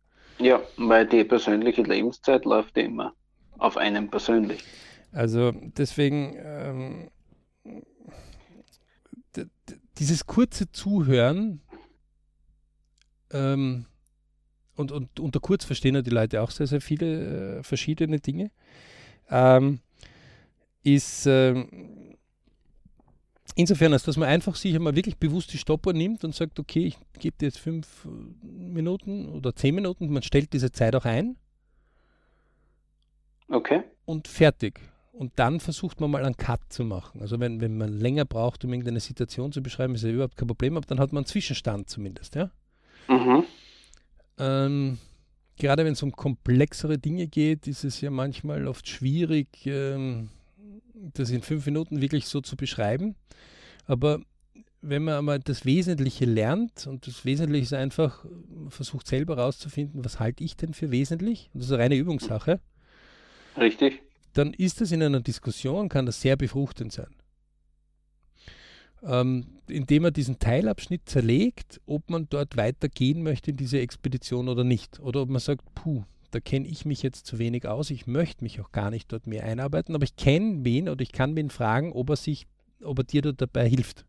Ja, weil die persönliche Lebenszeit läuft immer auf einen persönlich. Also deswegen ähm, dieses kurze Zuhören ähm, und, und unter kurz verstehen ja die Leute auch sehr, sehr viele äh, verschiedene Dinge, ähm, ist ähm, insofern, als dass man einfach sich einmal wirklich bewusst die Stoppuhr nimmt und sagt, okay, ich gebe dir jetzt fünf Minuten oder zehn Minuten, man stellt diese Zeit auch ein. Okay. Und fertig. Und dann versucht man mal einen Cut zu machen. Also wenn, wenn man länger braucht, um irgendeine Situation zu beschreiben, ist ja überhaupt kein Problem, aber dann hat man einen Zwischenstand zumindest, ja. Mhm. Ähm, gerade wenn es um komplexere Dinge geht, ist es ja manchmal oft schwierig, ähm, das in fünf Minuten wirklich so zu beschreiben. Aber wenn man einmal das Wesentliche lernt und das Wesentliche ist einfach, versucht selber herauszufinden, was halte ich denn für wesentlich, das ist eine reine Übungssache. Richtig. Dann ist das in einer Diskussion, kann das sehr befruchtend sein. Ähm, indem man diesen Teilabschnitt zerlegt, ob man dort weitergehen möchte in diese Expedition oder nicht. Oder ob man sagt, puh, da kenne ich mich jetzt zu wenig aus, ich möchte mich auch gar nicht dort mehr einarbeiten, aber ich kenne wen oder ich kann wen fragen, ob er sich, ob er dir dabei hilft.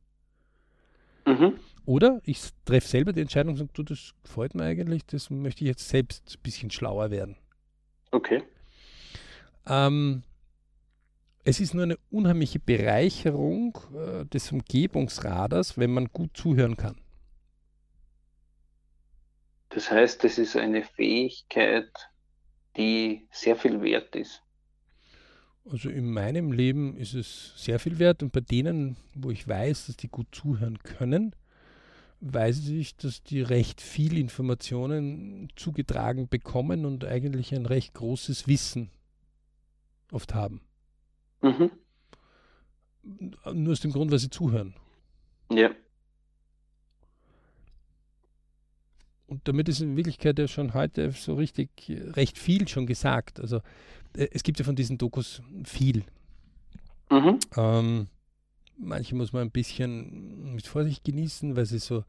Mhm. Oder ich treffe selber die Entscheidung und sage, du, das gefällt mir eigentlich, das möchte ich jetzt selbst ein bisschen schlauer werden. Okay. Ähm, es ist nur eine unheimliche Bereicherung äh, des Umgebungsradars, wenn man gut zuhören kann. Das heißt, es ist eine Fähigkeit, die sehr viel wert ist. Also in meinem Leben ist es sehr viel wert und bei denen, wo ich weiß, dass die gut zuhören können, weiß ich, dass die recht viel Informationen zugetragen bekommen und eigentlich ein recht großes Wissen oft haben. Mhm. Nur aus dem Grund, weil sie zuhören. Ja. Und damit ist in Wirklichkeit ja schon heute so richtig recht viel schon gesagt. Also äh, es gibt ja von diesen Dokus viel. Mhm. Ähm, manche muss man ein bisschen mit Vorsicht genießen, weil sie so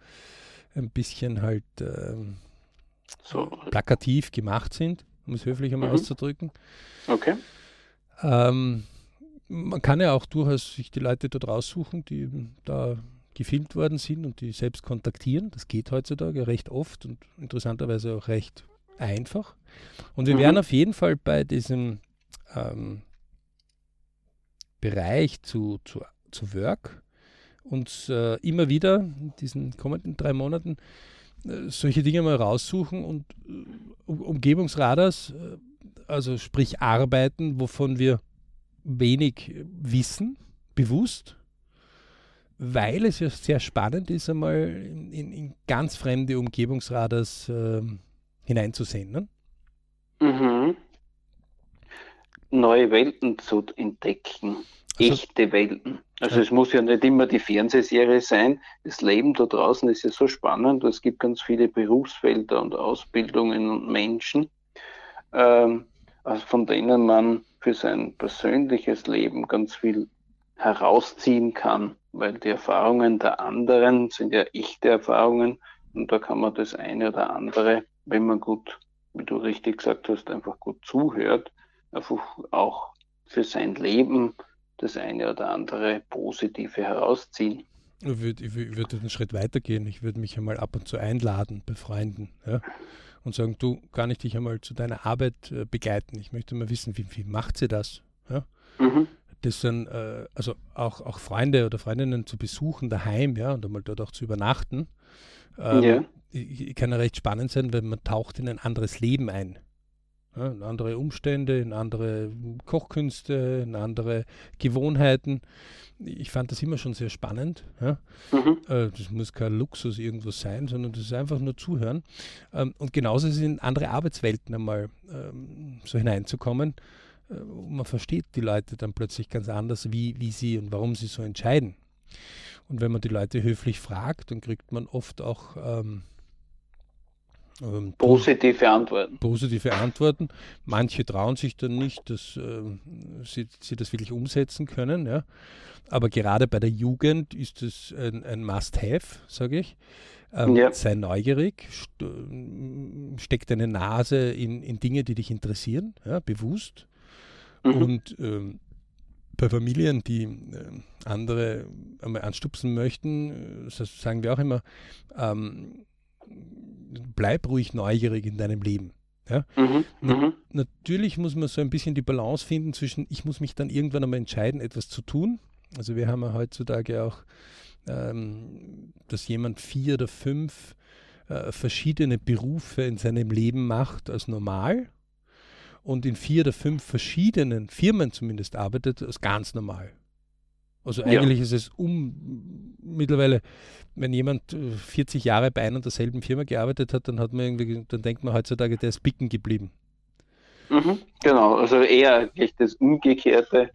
ein bisschen halt ähm, so. plakativ gemacht sind, um es höflich einmal mhm. auszudrücken. Okay. Ähm, man kann ja auch durchaus sich die Leute dort raussuchen, die da gefilmt worden sind und die selbst kontaktieren. Das geht heutzutage recht oft und interessanterweise auch recht einfach. Und wir mhm. werden auf jeden Fall bei diesem ähm, Bereich zu, zu, zu Work uns äh, immer wieder in diesen kommenden drei Monaten äh, solche Dinge mal raussuchen und äh, Umgebungsradars, äh, also sprich Arbeiten, wovon wir wenig wissen, bewusst, weil es ja sehr spannend ist, einmal in, in, in ganz fremde Umgebungsradars äh, hineinzusehen. Ne? Mhm. Neue Welten zu entdecken, also, echte Welten. Also ja. es muss ja nicht immer die Fernsehserie sein. Das Leben da draußen ist ja so spannend. Es gibt ganz viele Berufsfelder und Ausbildungen und Menschen, ähm, also von denen man für sein persönliches Leben ganz viel herausziehen kann, weil die Erfahrungen der anderen sind ja echte Erfahrungen und da kann man das eine oder andere, wenn man gut, wie du richtig gesagt hast, einfach gut zuhört, einfach auch für sein Leben das eine oder andere Positive herausziehen. Ich würde, ich würde einen Schritt weitergehen. Ich würde mich einmal ab und zu einladen bei Freunden ja, und sagen, du, kann ich dich einmal zu deiner Arbeit äh, begleiten? Ich möchte mal wissen, wie, wie macht sie das? Ja? Mhm das sind äh, also auch, auch Freunde oder Freundinnen zu besuchen daheim, ja, und einmal dort auch zu übernachten. Ähm, ja. Kann ja recht spannend sein, weil man taucht in ein anderes Leben ein. Ja, in andere Umstände, in andere Kochkünste, in andere Gewohnheiten. Ich fand das immer schon sehr spannend. Ja. Mhm. Äh, das muss kein Luxus irgendwo sein, sondern das ist einfach nur zuhören. Ähm, und genauso ist es in andere Arbeitswelten einmal ähm, so hineinzukommen man versteht die Leute dann plötzlich ganz anders, wie, wie sie und warum sie so entscheiden. Und wenn man die Leute höflich fragt, dann kriegt man oft auch ähm, ähm, positive Antworten. Positive Antworten. Manche trauen sich dann nicht, dass äh, sie, sie, das wirklich umsetzen können. Ja. Aber gerade bei der Jugend ist es ein, ein Must-Have, sage ich. Ähm, ja. Sei neugierig, st steck deine Nase in, in Dinge, die dich interessieren, ja, bewusst. Mhm. Und ähm, bei Familien, die äh, andere einmal anstupsen möchten, äh, sagen wir auch immer, ähm, bleib ruhig neugierig in deinem Leben. Ja? Mhm, Na, mhm. natürlich muss man so ein bisschen die Balance finden zwischen, ich muss mich dann irgendwann einmal entscheiden, etwas zu tun, Also wir haben ja heutzutage auch, ähm, dass jemand vier oder fünf äh, verschiedene Berufe in seinem Leben macht als normal und in vier oder fünf verschiedenen Firmen zumindest arbeitet als ganz normal. Also eigentlich ja. ist es um mittlerweile, wenn jemand 40 äh, Jahre bei einer und derselben Firma gearbeitet hat, dann hat man irgendwie, dann denkt man heutzutage, der ist bicken geblieben. Mhm, genau, also eher eigentlich das Umgekehrte,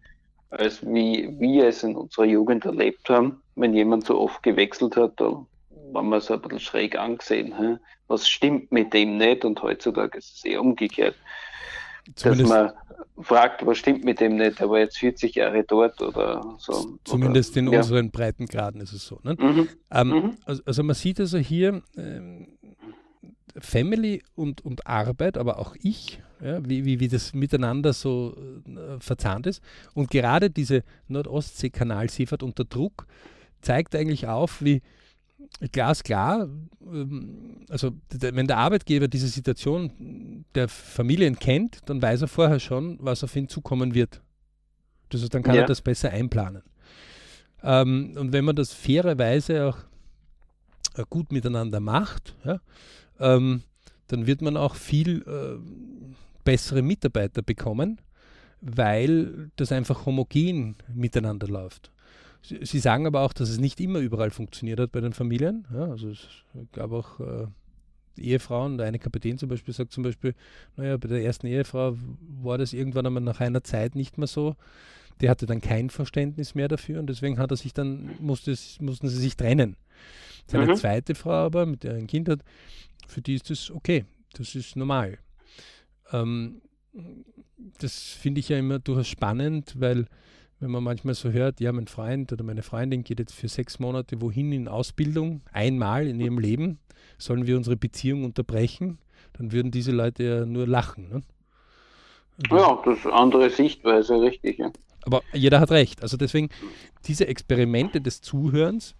als wie wir es in unserer Jugend erlebt haben. Wenn jemand so oft gewechselt hat, dann war man so ein bisschen schräg angesehen. Hä? Was stimmt mit dem nicht? Und heutzutage ist es eher umgekehrt. Zumindest, dass man fragt, was stimmt mit dem nicht, aber jetzt 40 Jahre dort oder so. Zumindest oder, in ja. unseren Breitengraden ist es so. Ne? Mhm. Ähm, mhm. Also, also, man sieht also hier ähm, Family und, und Arbeit, aber auch ich, ja, wie, wie, wie das miteinander so äh, verzahnt ist. Und gerade diese Nordostsee-Kanalseefahrt unter Druck zeigt eigentlich auf, wie, glasklar, ähm, also wenn der Arbeitgeber diese Situation der Familien kennt, dann weiß er vorher schon, was auf ihn zukommen wird. Also dann kann ja. er das besser einplanen. Ähm, und wenn man das fairerweise auch äh, gut miteinander macht, ja, ähm, dann wird man auch viel äh, bessere Mitarbeiter bekommen, weil das einfach homogen miteinander läuft. Sie sagen aber auch, dass es nicht immer überall funktioniert hat bei den Familien. Ja, also es gab auch äh, Ehefrauen, der eine Kapitän zum Beispiel sagt zum Beispiel, naja, bei der ersten Ehefrau war das irgendwann einmal nach einer Zeit nicht mehr so. Der hatte dann kein Verständnis mehr dafür und deswegen hat er sich dann, musste, mussten sie sich trennen. Seine mhm. zweite Frau aber, mit der er ein Kind hat, für die ist das okay, das ist normal. Ähm, das finde ich ja immer durchaus spannend, weil wenn man manchmal so hört, ja, mein Freund oder meine Freundin geht jetzt für sechs Monate wohin in Ausbildung, einmal in ihrem Leben, sollen wir unsere Beziehung unterbrechen, dann würden diese Leute ja nur lachen. Ne? Ja, das ist eine andere Sichtweise, richtig. Ja. Aber jeder hat recht. Also deswegen diese Experimente des Zuhörens,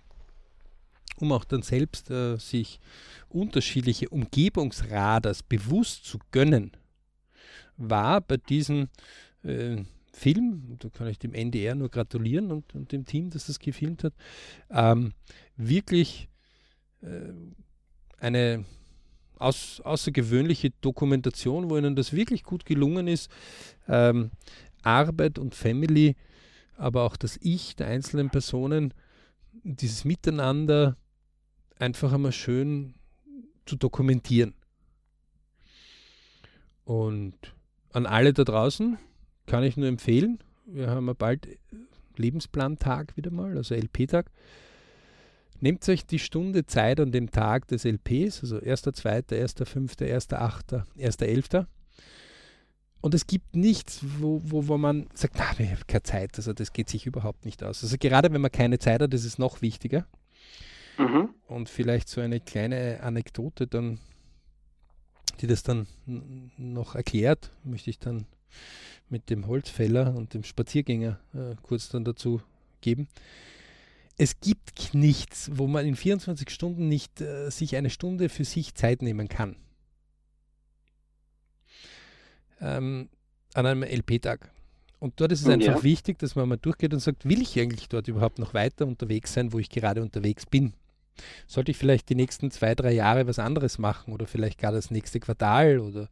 um auch dann selbst äh, sich unterschiedliche Umgebungsradars bewusst zu gönnen, war bei diesen äh, Film, da kann ich dem NDR nur gratulieren und, und dem Team, das das gefilmt hat, ähm, wirklich äh, eine aus, außergewöhnliche Dokumentation, wo ihnen das wirklich gut gelungen ist, ähm, Arbeit und Family, aber auch das Ich der einzelnen Personen, dieses Miteinander einfach einmal schön zu dokumentieren. Und an alle da draußen, kann ich nur empfehlen. Wir haben ja bald Lebensplantag wieder mal, also LP-Tag. Nehmt euch die Stunde Zeit an dem Tag des LPs, also 1.2., 1.5., 1.8., 1.11. Und es gibt nichts, wo, wo, wo man sagt, na, ich habe keine Zeit, also das geht sich überhaupt nicht aus. Also gerade wenn man keine Zeit hat, ist es noch wichtiger. Mhm. Und vielleicht so eine kleine Anekdote dann, die das dann noch erklärt, möchte ich dann mit dem Holzfäller und dem Spaziergänger äh, kurz dann dazu geben. Es gibt nichts, wo man in 24 Stunden nicht äh, sich eine Stunde für sich Zeit nehmen kann. Ähm, an einem LP-Tag. Und dort ist es einfach ja. wichtig, dass man mal durchgeht und sagt, will ich eigentlich dort überhaupt noch weiter unterwegs sein, wo ich gerade unterwegs bin? Sollte ich vielleicht die nächsten zwei, drei Jahre was anderes machen oder vielleicht gar das nächste Quartal oder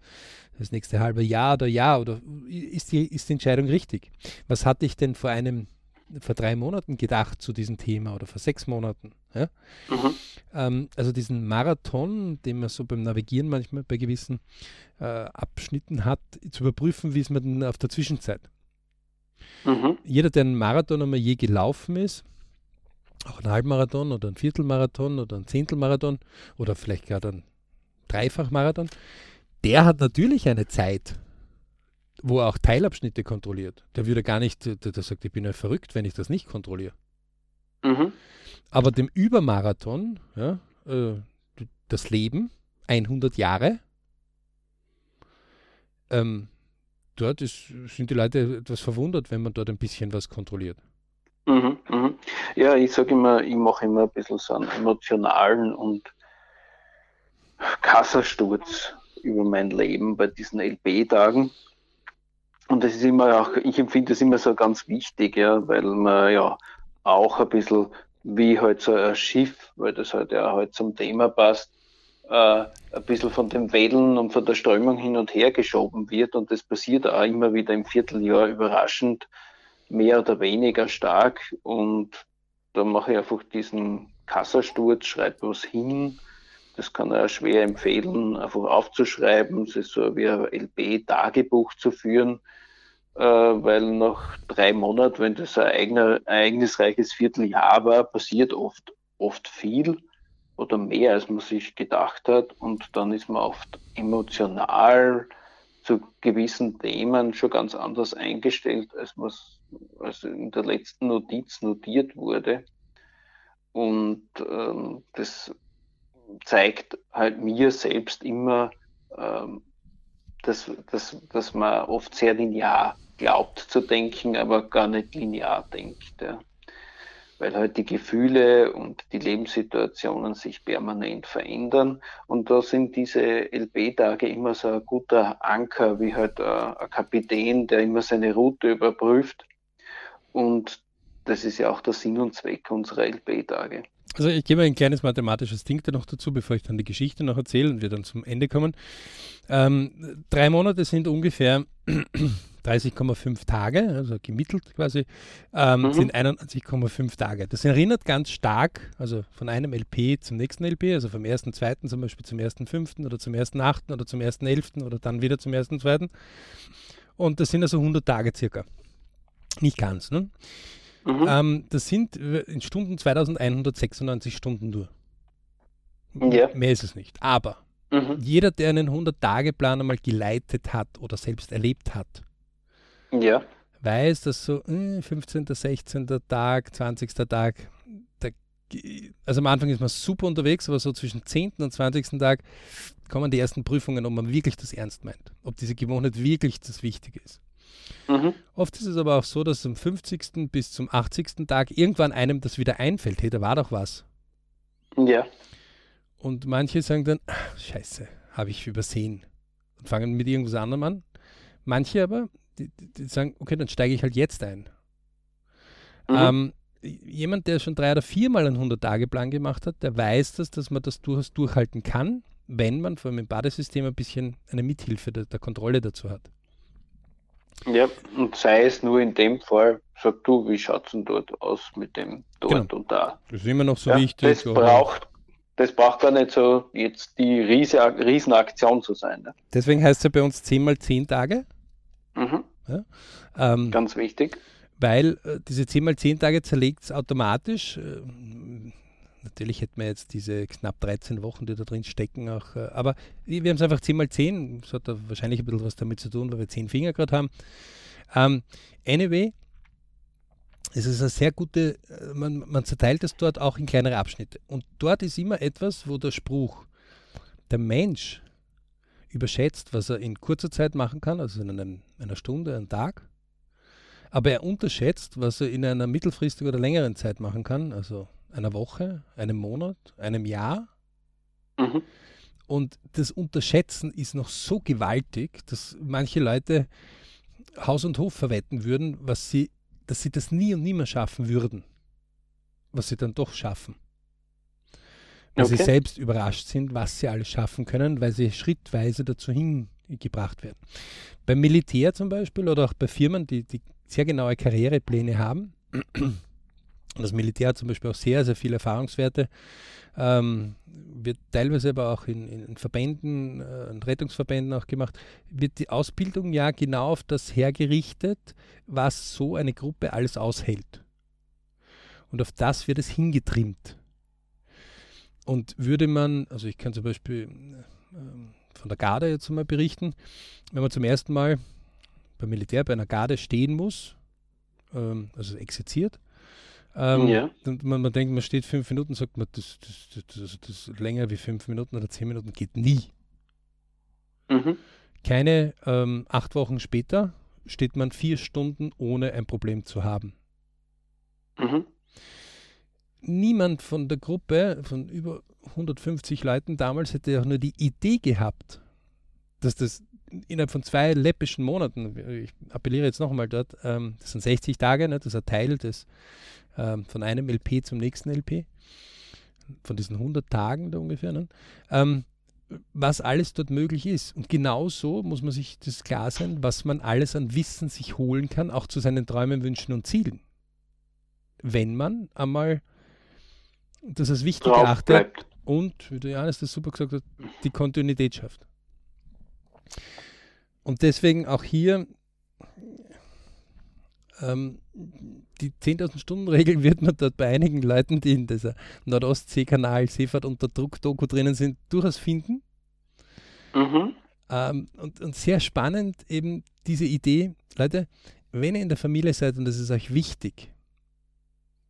das nächste halbe Jahr oder Jahr oder ist die, ist die Entscheidung richtig? Was hatte ich denn vor einem, vor drei Monaten gedacht zu diesem Thema oder vor sechs Monaten? Ja? Mhm. Ähm, also diesen Marathon, den man so beim Navigieren manchmal bei gewissen äh, Abschnitten hat, zu überprüfen, wie ist man denn auf der Zwischenzeit? Mhm. Jeder, der einen Marathon einmal je gelaufen ist, auch einen Halbmarathon oder einen Viertelmarathon oder einen Zehntelmarathon oder vielleicht gerade einen Dreifachmarathon, der hat natürlich eine Zeit, wo er auch Teilabschnitte kontrolliert. Der würde gar nicht, der, der sagt, ich bin ja verrückt, wenn ich das nicht kontrolliere. Mhm. Aber dem Übermarathon, ja, äh, das Leben, 100 Jahre, ähm, dort ist, sind die Leute etwas verwundert, wenn man dort ein bisschen was kontrolliert. Mhm, mh. Ja, ich sage immer, ich mache immer ein bisschen so einen emotionalen und Kassasturz über mein Leben bei diesen LP-Tagen. Und das ist immer auch, ich empfinde das immer so ganz wichtig, ja, weil man ja auch ein bisschen wie halt so ein Schiff, weil das halt ja halt zum Thema passt, äh, ein bisschen von dem Wedeln und von der Strömung hin und her geschoben wird. Und das passiert auch immer wieder im Vierteljahr überraschend, mehr oder weniger stark. Und da mache ich einfach diesen Kassasturz, schreibe was hin. Das kann er schwer empfehlen, einfach aufzuschreiben. Es ist so wie ein LP-Tagebuch zu führen, äh, weil nach drei Monaten, wenn das ein ereignisreiches Vierteljahr war, passiert oft, oft viel oder mehr, als man sich gedacht hat. Und dann ist man oft emotional zu gewissen Themen schon ganz anders eingestellt, als man als in der letzten Notiz notiert wurde. Und ähm, das zeigt halt mir selbst immer, ähm, dass, dass, dass man oft sehr linear glaubt zu denken, aber gar nicht linear denkt. Ja weil halt die Gefühle und die Lebenssituationen sich permanent verändern. Und da sind diese LB-Tage immer so ein guter Anker, wie halt ein, Kapitän, der immer seine Route überprüft. Und das ist ja auch der Sinn und Zweck unserer LB-Tage. Also ich gebe ein kleines mathematisches Ding da noch dazu, bevor ich dann die Geschichte noch erzähle und wir dann zum Ende kommen. Ähm, drei Monate sind ungefähr *clears throat* 30,5 Tage, also gemittelt quasi, ähm, mhm. sind 91,5 Tage. Das erinnert ganz stark, also von einem LP zum nächsten LP, also vom 1.2. zum Beispiel zum 1.5. oder zum 1.8. oder zum 1.11. oder dann wieder zum 1.2. Und das sind also 100 Tage circa. Nicht ganz, ne? Mhm. Ähm, das sind in Stunden 2196 Stunden nur. Ja. Mehr ist es nicht. Aber mhm. jeder, der einen 100-Tage-Plan einmal geleitet hat oder selbst erlebt hat, ja. weiß, dass so äh, 15., 16. Tag, 20. Tag, der, also am Anfang ist man super unterwegs, aber so zwischen 10. und 20. Tag kommen die ersten Prüfungen, ob man wirklich das ernst meint, ob diese Gewohnheit wirklich das Wichtige ist. Mhm. Oft ist es aber auch so, dass am 50. bis zum 80. Tag irgendwann einem das wieder einfällt, hey, da war doch was. Ja. Und manche sagen dann, scheiße, habe ich übersehen und fangen mit irgendwas anderem an. Manche aber, die, die sagen, okay, dann steige ich halt jetzt ein. Mhm. Ähm, jemand, der schon drei oder viermal einen 100-Tage-Plan gemacht hat, der weiß das, dass man das durchaus durchhalten kann, wenn man vor allem im Badesystem ein bisschen eine Mithilfe der, der Kontrolle dazu hat. Ja, und sei es nur in dem Fall, sag du, wie schaut es denn dort aus mit dem dort genau. und da? Das ist immer noch so ja, wichtig. Das braucht, das braucht gar nicht so jetzt die Riese, Riesenaktion zu sein. Ne? Deswegen heißt es ja bei uns 10 mal 10 Tage. Mhm. Ja? Ähm, Ganz wichtig. Weil äh, diese 10 mal 10 Tage zerlegt es automatisch. Äh, natürlich hätten wir jetzt diese knapp 13 Wochen, die da drin stecken, auch. Äh, aber wir haben es einfach 10 mal 10. Das hat da wahrscheinlich ein bisschen was damit zu tun, weil wir 10 Finger gerade haben. Ähm, anyway, es ist eine sehr gute, äh, man, man zerteilt es dort auch in kleinere Abschnitte. Und dort ist immer etwas, wo der Spruch, der Mensch überschätzt, was er in kurzer Zeit machen kann, also in einem, einer Stunde, einem Tag. Aber er unterschätzt, was er in einer mittelfristigen oder längeren Zeit machen kann, also einer Woche, einem Monat, einem Jahr. Mhm. Und das Unterschätzen ist noch so gewaltig, dass manche Leute Haus und Hof verwetten würden, was sie, dass sie das nie und nie mehr schaffen würden, was sie dann doch schaffen weil okay. sie selbst überrascht sind, was sie alles schaffen können, weil sie schrittweise dazu hingebracht werden. Beim Militär zum Beispiel oder auch bei Firmen, die, die sehr genaue Karrierepläne haben, das Militär hat zum Beispiel auch sehr, sehr viele Erfahrungswerte, ähm, wird teilweise aber auch in, in Verbänden, äh, in Rettungsverbänden auch gemacht, wird die Ausbildung ja genau auf das hergerichtet, was so eine Gruppe alles aushält. Und auf das wird es hingetrimmt. Und würde man, also ich kann zum Beispiel äh, von der Garde jetzt mal berichten, wenn man zum ersten Mal beim Militär bei einer Garde stehen muss, ähm, also exerziert, ähm, ja. man, man, denkt, man steht fünf Minuten, sagt man, das, das, das, das, länger wie fünf Minuten oder zehn Minuten geht nie. Mhm. Keine ähm, acht Wochen später steht man vier Stunden ohne ein Problem zu haben. Mhm niemand von der Gruppe, von über 150 Leuten damals, hätte auch nur die Idee gehabt, dass das innerhalb von zwei läppischen Monaten, ich appelliere jetzt nochmal dort, ähm, das sind 60 Tage, ne, das ist ein Teil des, ähm, von einem LP zum nächsten LP, von diesen 100 Tagen da ungefähr, ne? ähm, was alles dort möglich ist. Und genauso muss man sich das klar sein, was man alles an Wissen sich holen kann, auch zu seinen Träumen, Wünschen und Zielen. Wenn man einmal das als wichtig erachtet und, wie der Johannes das super gesagt hat, die Kontinuität schafft. Und deswegen auch hier ähm, die 10.000 Stunden Regel wird man dort bei einigen Leuten, die in dieser Nordostsee-Kanal Seefahrt unter Druck-Doku drinnen sind, durchaus finden. Mhm. Ähm, und, und sehr spannend eben diese Idee, Leute, wenn ihr in der Familie seid und das ist euch wichtig,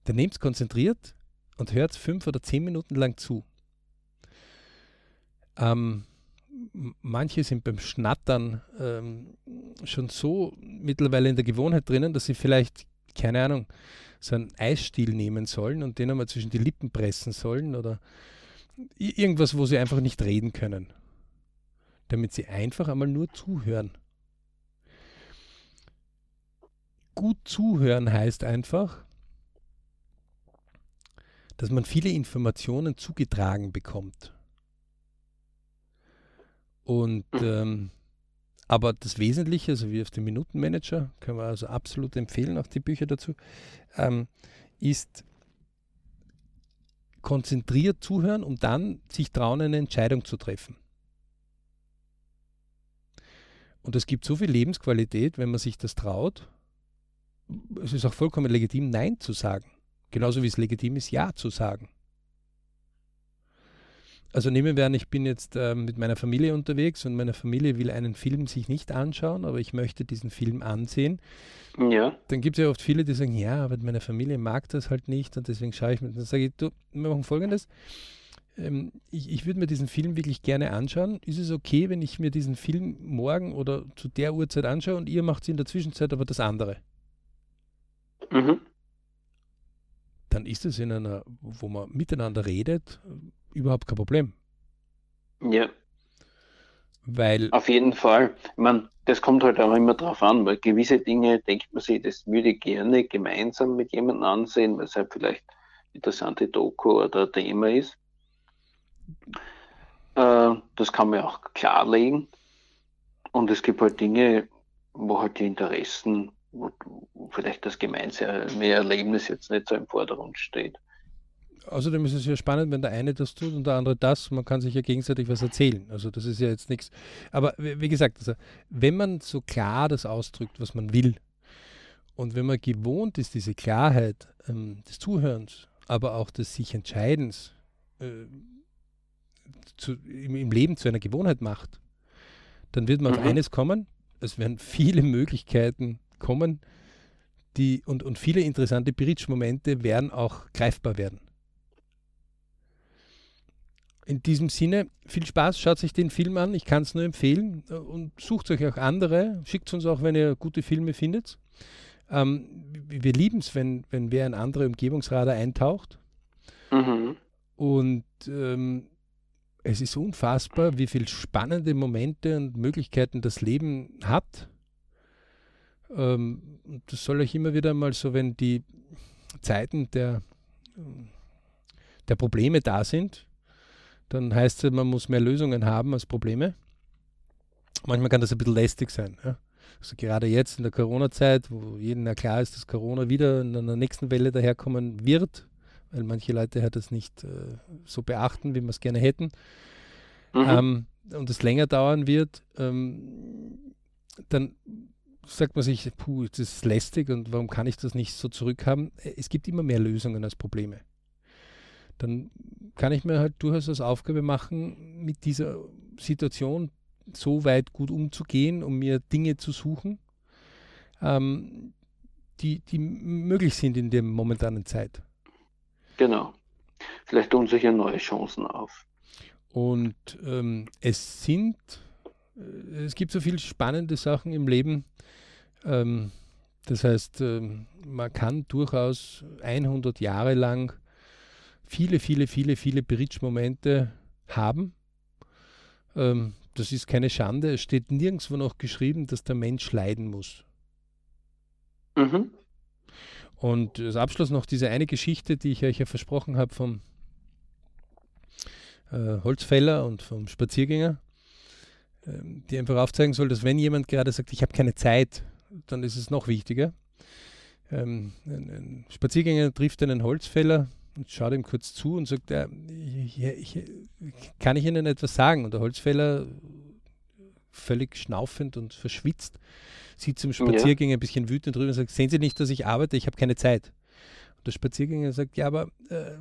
dann nehmt es konzentriert und hört fünf oder zehn Minuten lang zu. Ähm, manche sind beim Schnattern ähm, schon so mittlerweile in der Gewohnheit drinnen, dass sie vielleicht, keine Ahnung, so einen Eisstiel nehmen sollen und den einmal zwischen die Lippen pressen sollen oder irgendwas, wo sie einfach nicht reden können. Damit sie einfach einmal nur zuhören. Gut zuhören heißt einfach, dass man viele Informationen zugetragen bekommt. Und mhm. ähm, aber das Wesentliche, also wie auf dem Minutenmanager, können wir also absolut empfehlen, auch die Bücher dazu, ähm, ist konzentriert zuhören, um dann sich trauen, eine Entscheidung zu treffen. Und es gibt so viel Lebensqualität, wenn man sich das traut. Es ist auch vollkommen legitim, Nein zu sagen. Genauso wie es legitim ist, Ja zu sagen. Also nehmen wir an, ich bin jetzt äh, mit meiner Familie unterwegs und meine Familie will einen Film sich nicht anschauen, aber ich möchte diesen Film ansehen. Ja. Dann gibt es ja oft viele, die sagen, ja, aber meine Familie mag das halt nicht und deswegen schaue ich mir. Dann sage ich, du, wir machen folgendes. Ähm, ich, ich würde mir diesen Film wirklich gerne anschauen. Ist es okay, wenn ich mir diesen Film morgen oder zu der Uhrzeit anschaue und ihr macht in der Zwischenzeit aber das andere? Mhm. Dann ist es in einer, wo man miteinander redet, überhaupt kein Problem. Ja. Weil. Auf jeden Fall. Ich meine, das kommt halt auch immer drauf an, weil gewisse Dinge denkt man sich, das würde ich gerne gemeinsam mit jemandem ansehen, weil es halt vielleicht interessante Doku oder Thema ist. Äh, das kann man auch klarlegen. Und es gibt halt Dinge, wo halt die Interessen, wo vielleicht das gemeinsame Erlebnis jetzt nicht so im Vordergrund steht. Außerdem ist es ja spannend, wenn der eine das tut und der andere das. Man kann sich ja gegenseitig was erzählen. Also das ist ja jetzt nichts. Aber wie gesagt, also, wenn man so klar das ausdrückt, was man will, und wenn man gewohnt ist, diese Klarheit ähm, des Zuhörens, aber auch des sich Entscheidens äh, zu, im, im, Leben zu einer Gewohnheit macht, dann wird man mhm. auf eines kommen. Es werden viele Möglichkeiten kommen, die und, und viele interessante Bridge-Momente werden auch greifbar werden. In diesem Sinne, viel Spaß, schaut sich den Film an, ich kann es nur empfehlen und sucht euch auch andere, schickt uns auch, wenn ihr gute Filme findet. Ähm, wir lieben es, wenn, wenn wer in andere Umgebungsradar eintaucht. Mhm. Und ähm, es ist unfassbar, wie viele spannende Momente und Möglichkeiten das Leben hat. Ähm, das soll euch immer wieder mal so, wenn die Zeiten der, der Probleme da sind, dann heißt es, man muss mehr Lösungen haben als Probleme. Manchmal kann das ein bisschen lästig sein. Ja? Also gerade jetzt in der Corona-Zeit, wo jedem ja klar ist, dass Corona wieder in einer nächsten Welle daherkommen wird, weil manche Leute halt das nicht äh, so beachten, wie wir es gerne hätten, mhm. ähm, und es länger dauern wird, ähm, dann sagt man sich, puh, das ist lästig und warum kann ich das nicht so zurückhaben? Es gibt immer mehr Lösungen als Probleme dann kann ich mir halt durchaus als Aufgabe machen, mit dieser Situation so weit gut umzugehen, um mir Dinge zu suchen, ähm, die, die möglich sind in der momentanen Zeit. Genau. Vielleicht tun sich ja neue Chancen auf. Und ähm, es sind, äh, es gibt so viele spannende Sachen im Leben. Ähm, das heißt, ähm, man kann durchaus 100 Jahre lang viele, viele, viele, viele Bridge-Momente haben. Ähm, das ist keine Schande. Es steht nirgendwo noch geschrieben, dass der Mensch leiden muss. Mhm. Und als Abschluss noch diese eine Geschichte, die ich euch ja versprochen habe vom äh, Holzfäller und vom Spaziergänger, äh, die einfach aufzeigen soll, dass wenn jemand gerade sagt, ich habe keine Zeit, dann ist es noch wichtiger. Ähm, ein, ein, Spaziergänger trifft einen Holzfäller und schaut ihm kurz zu und sagt, ja, ich, kann ich Ihnen etwas sagen? Und der Holzfäller, völlig schnaufend und verschwitzt, sieht zum Spaziergänger ja. ein bisschen wütend drüber und sagt, sehen Sie nicht, dass ich arbeite, ich habe keine Zeit. Und der Spaziergänger sagt, ja, aber äh,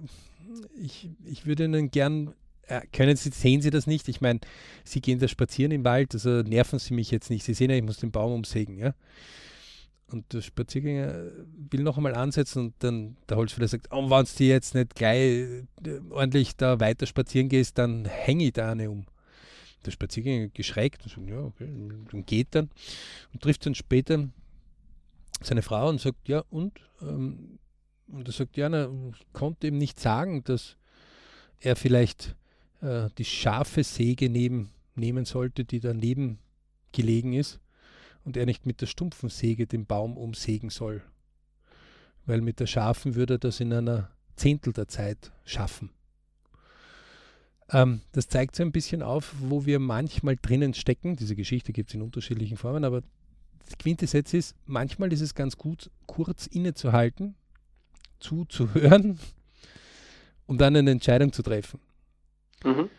ich, ich würde Ihnen gern, äh, können Sie, sehen Sie das nicht? Ich meine, Sie gehen da spazieren im Wald, also nerven Sie mich jetzt nicht. Sie sehen ja, ich muss den Baum umsägen, ja. Und der Spaziergänger will noch einmal ansetzen und dann der Holzfäller sagt, oh, wenn du jetzt nicht gleich äh, ordentlich da weiter spazieren gehst, dann hänge ich da eine um der Spaziergänger geschreckt und sagt, ja, okay, und geht dann und trifft dann später seine Frau und sagt, ja, und? Ähm, und er sagt, ja, na, konnte ihm nicht sagen, dass er vielleicht äh, die scharfe Säge neben, nehmen sollte, die daneben gelegen ist, und er nicht mit der stumpfen Säge den Baum umsägen soll. Weil mit der scharfen würde er das in einer Zehntel der Zeit schaffen. Ähm, das zeigt so ein bisschen auf, wo wir manchmal drinnen stecken. Diese Geschichte gibt es in unterschiedlichen Formen, aber die Quintessenz ist, manchmal ist es ganz gut, kurz innezuhalten, zuzuhören und dann eine Entscheidung zu treffen. Mhm.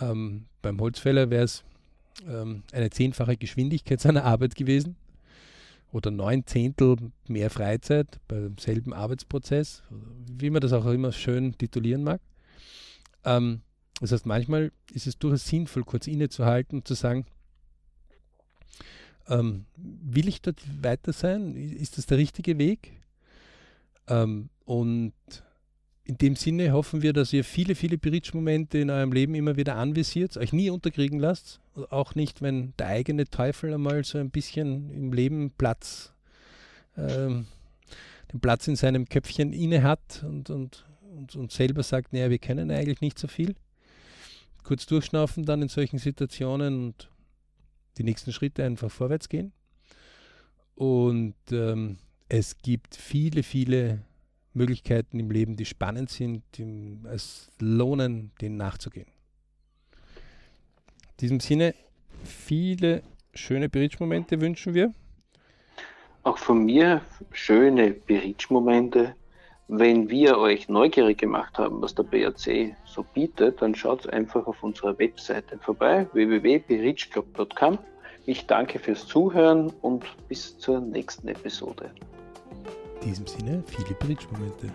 Ähm, beim Holzfäller wäre es ähm, eine zehnfache Geschwindigkeit seiner Arbeit gewesen oder neun Zehntel mehr Freizeit beim selben Arbeitsprozess, wie man das auch immer schön titulieren mag. Ähm, das heißt, manchmal ist es durchaus sinnvoll, kurz innezuhalten und zu sagen, ähm, will ich dort weiter sein? Ist das der richtige Weg? Ähm, und in dem Sinne hoffen wir, dass ihr viele, viele Bridge-Momente in eurem Leben immer wieder anvisiert, euch nie unterkriegen lasst, auch nicht, wenn der eigene Teufel einmal so ein bisschen im Leben Platz, ähm, den Platz in seinem Köpfchen inne hat und, und, und, und selber sagt, naja, wir können eigentlich nicht so viel kurz durchschnaufen dann in solchen Situationen und die nächsten Schritte einfach vorwärts gehen. Und ähm, es gibt viele, viele Möglichkeiten im Leben, die spannend sind, die es lohnen, denen nachzugehen. In diesem Sinne, viele schöne Bridge-Momente wünschen wir. Auch von mir schöne Bridge-Momente wenn wir euch neugierig gemacht haben, was der BRC so bietet, dann schaut einfach auf unserer Webseite vorbei, www.berichclub.com. Ich danke fürs Zuhören und bis zur nächsten Episode. In diesem Sinne, viele Bridge-Momente.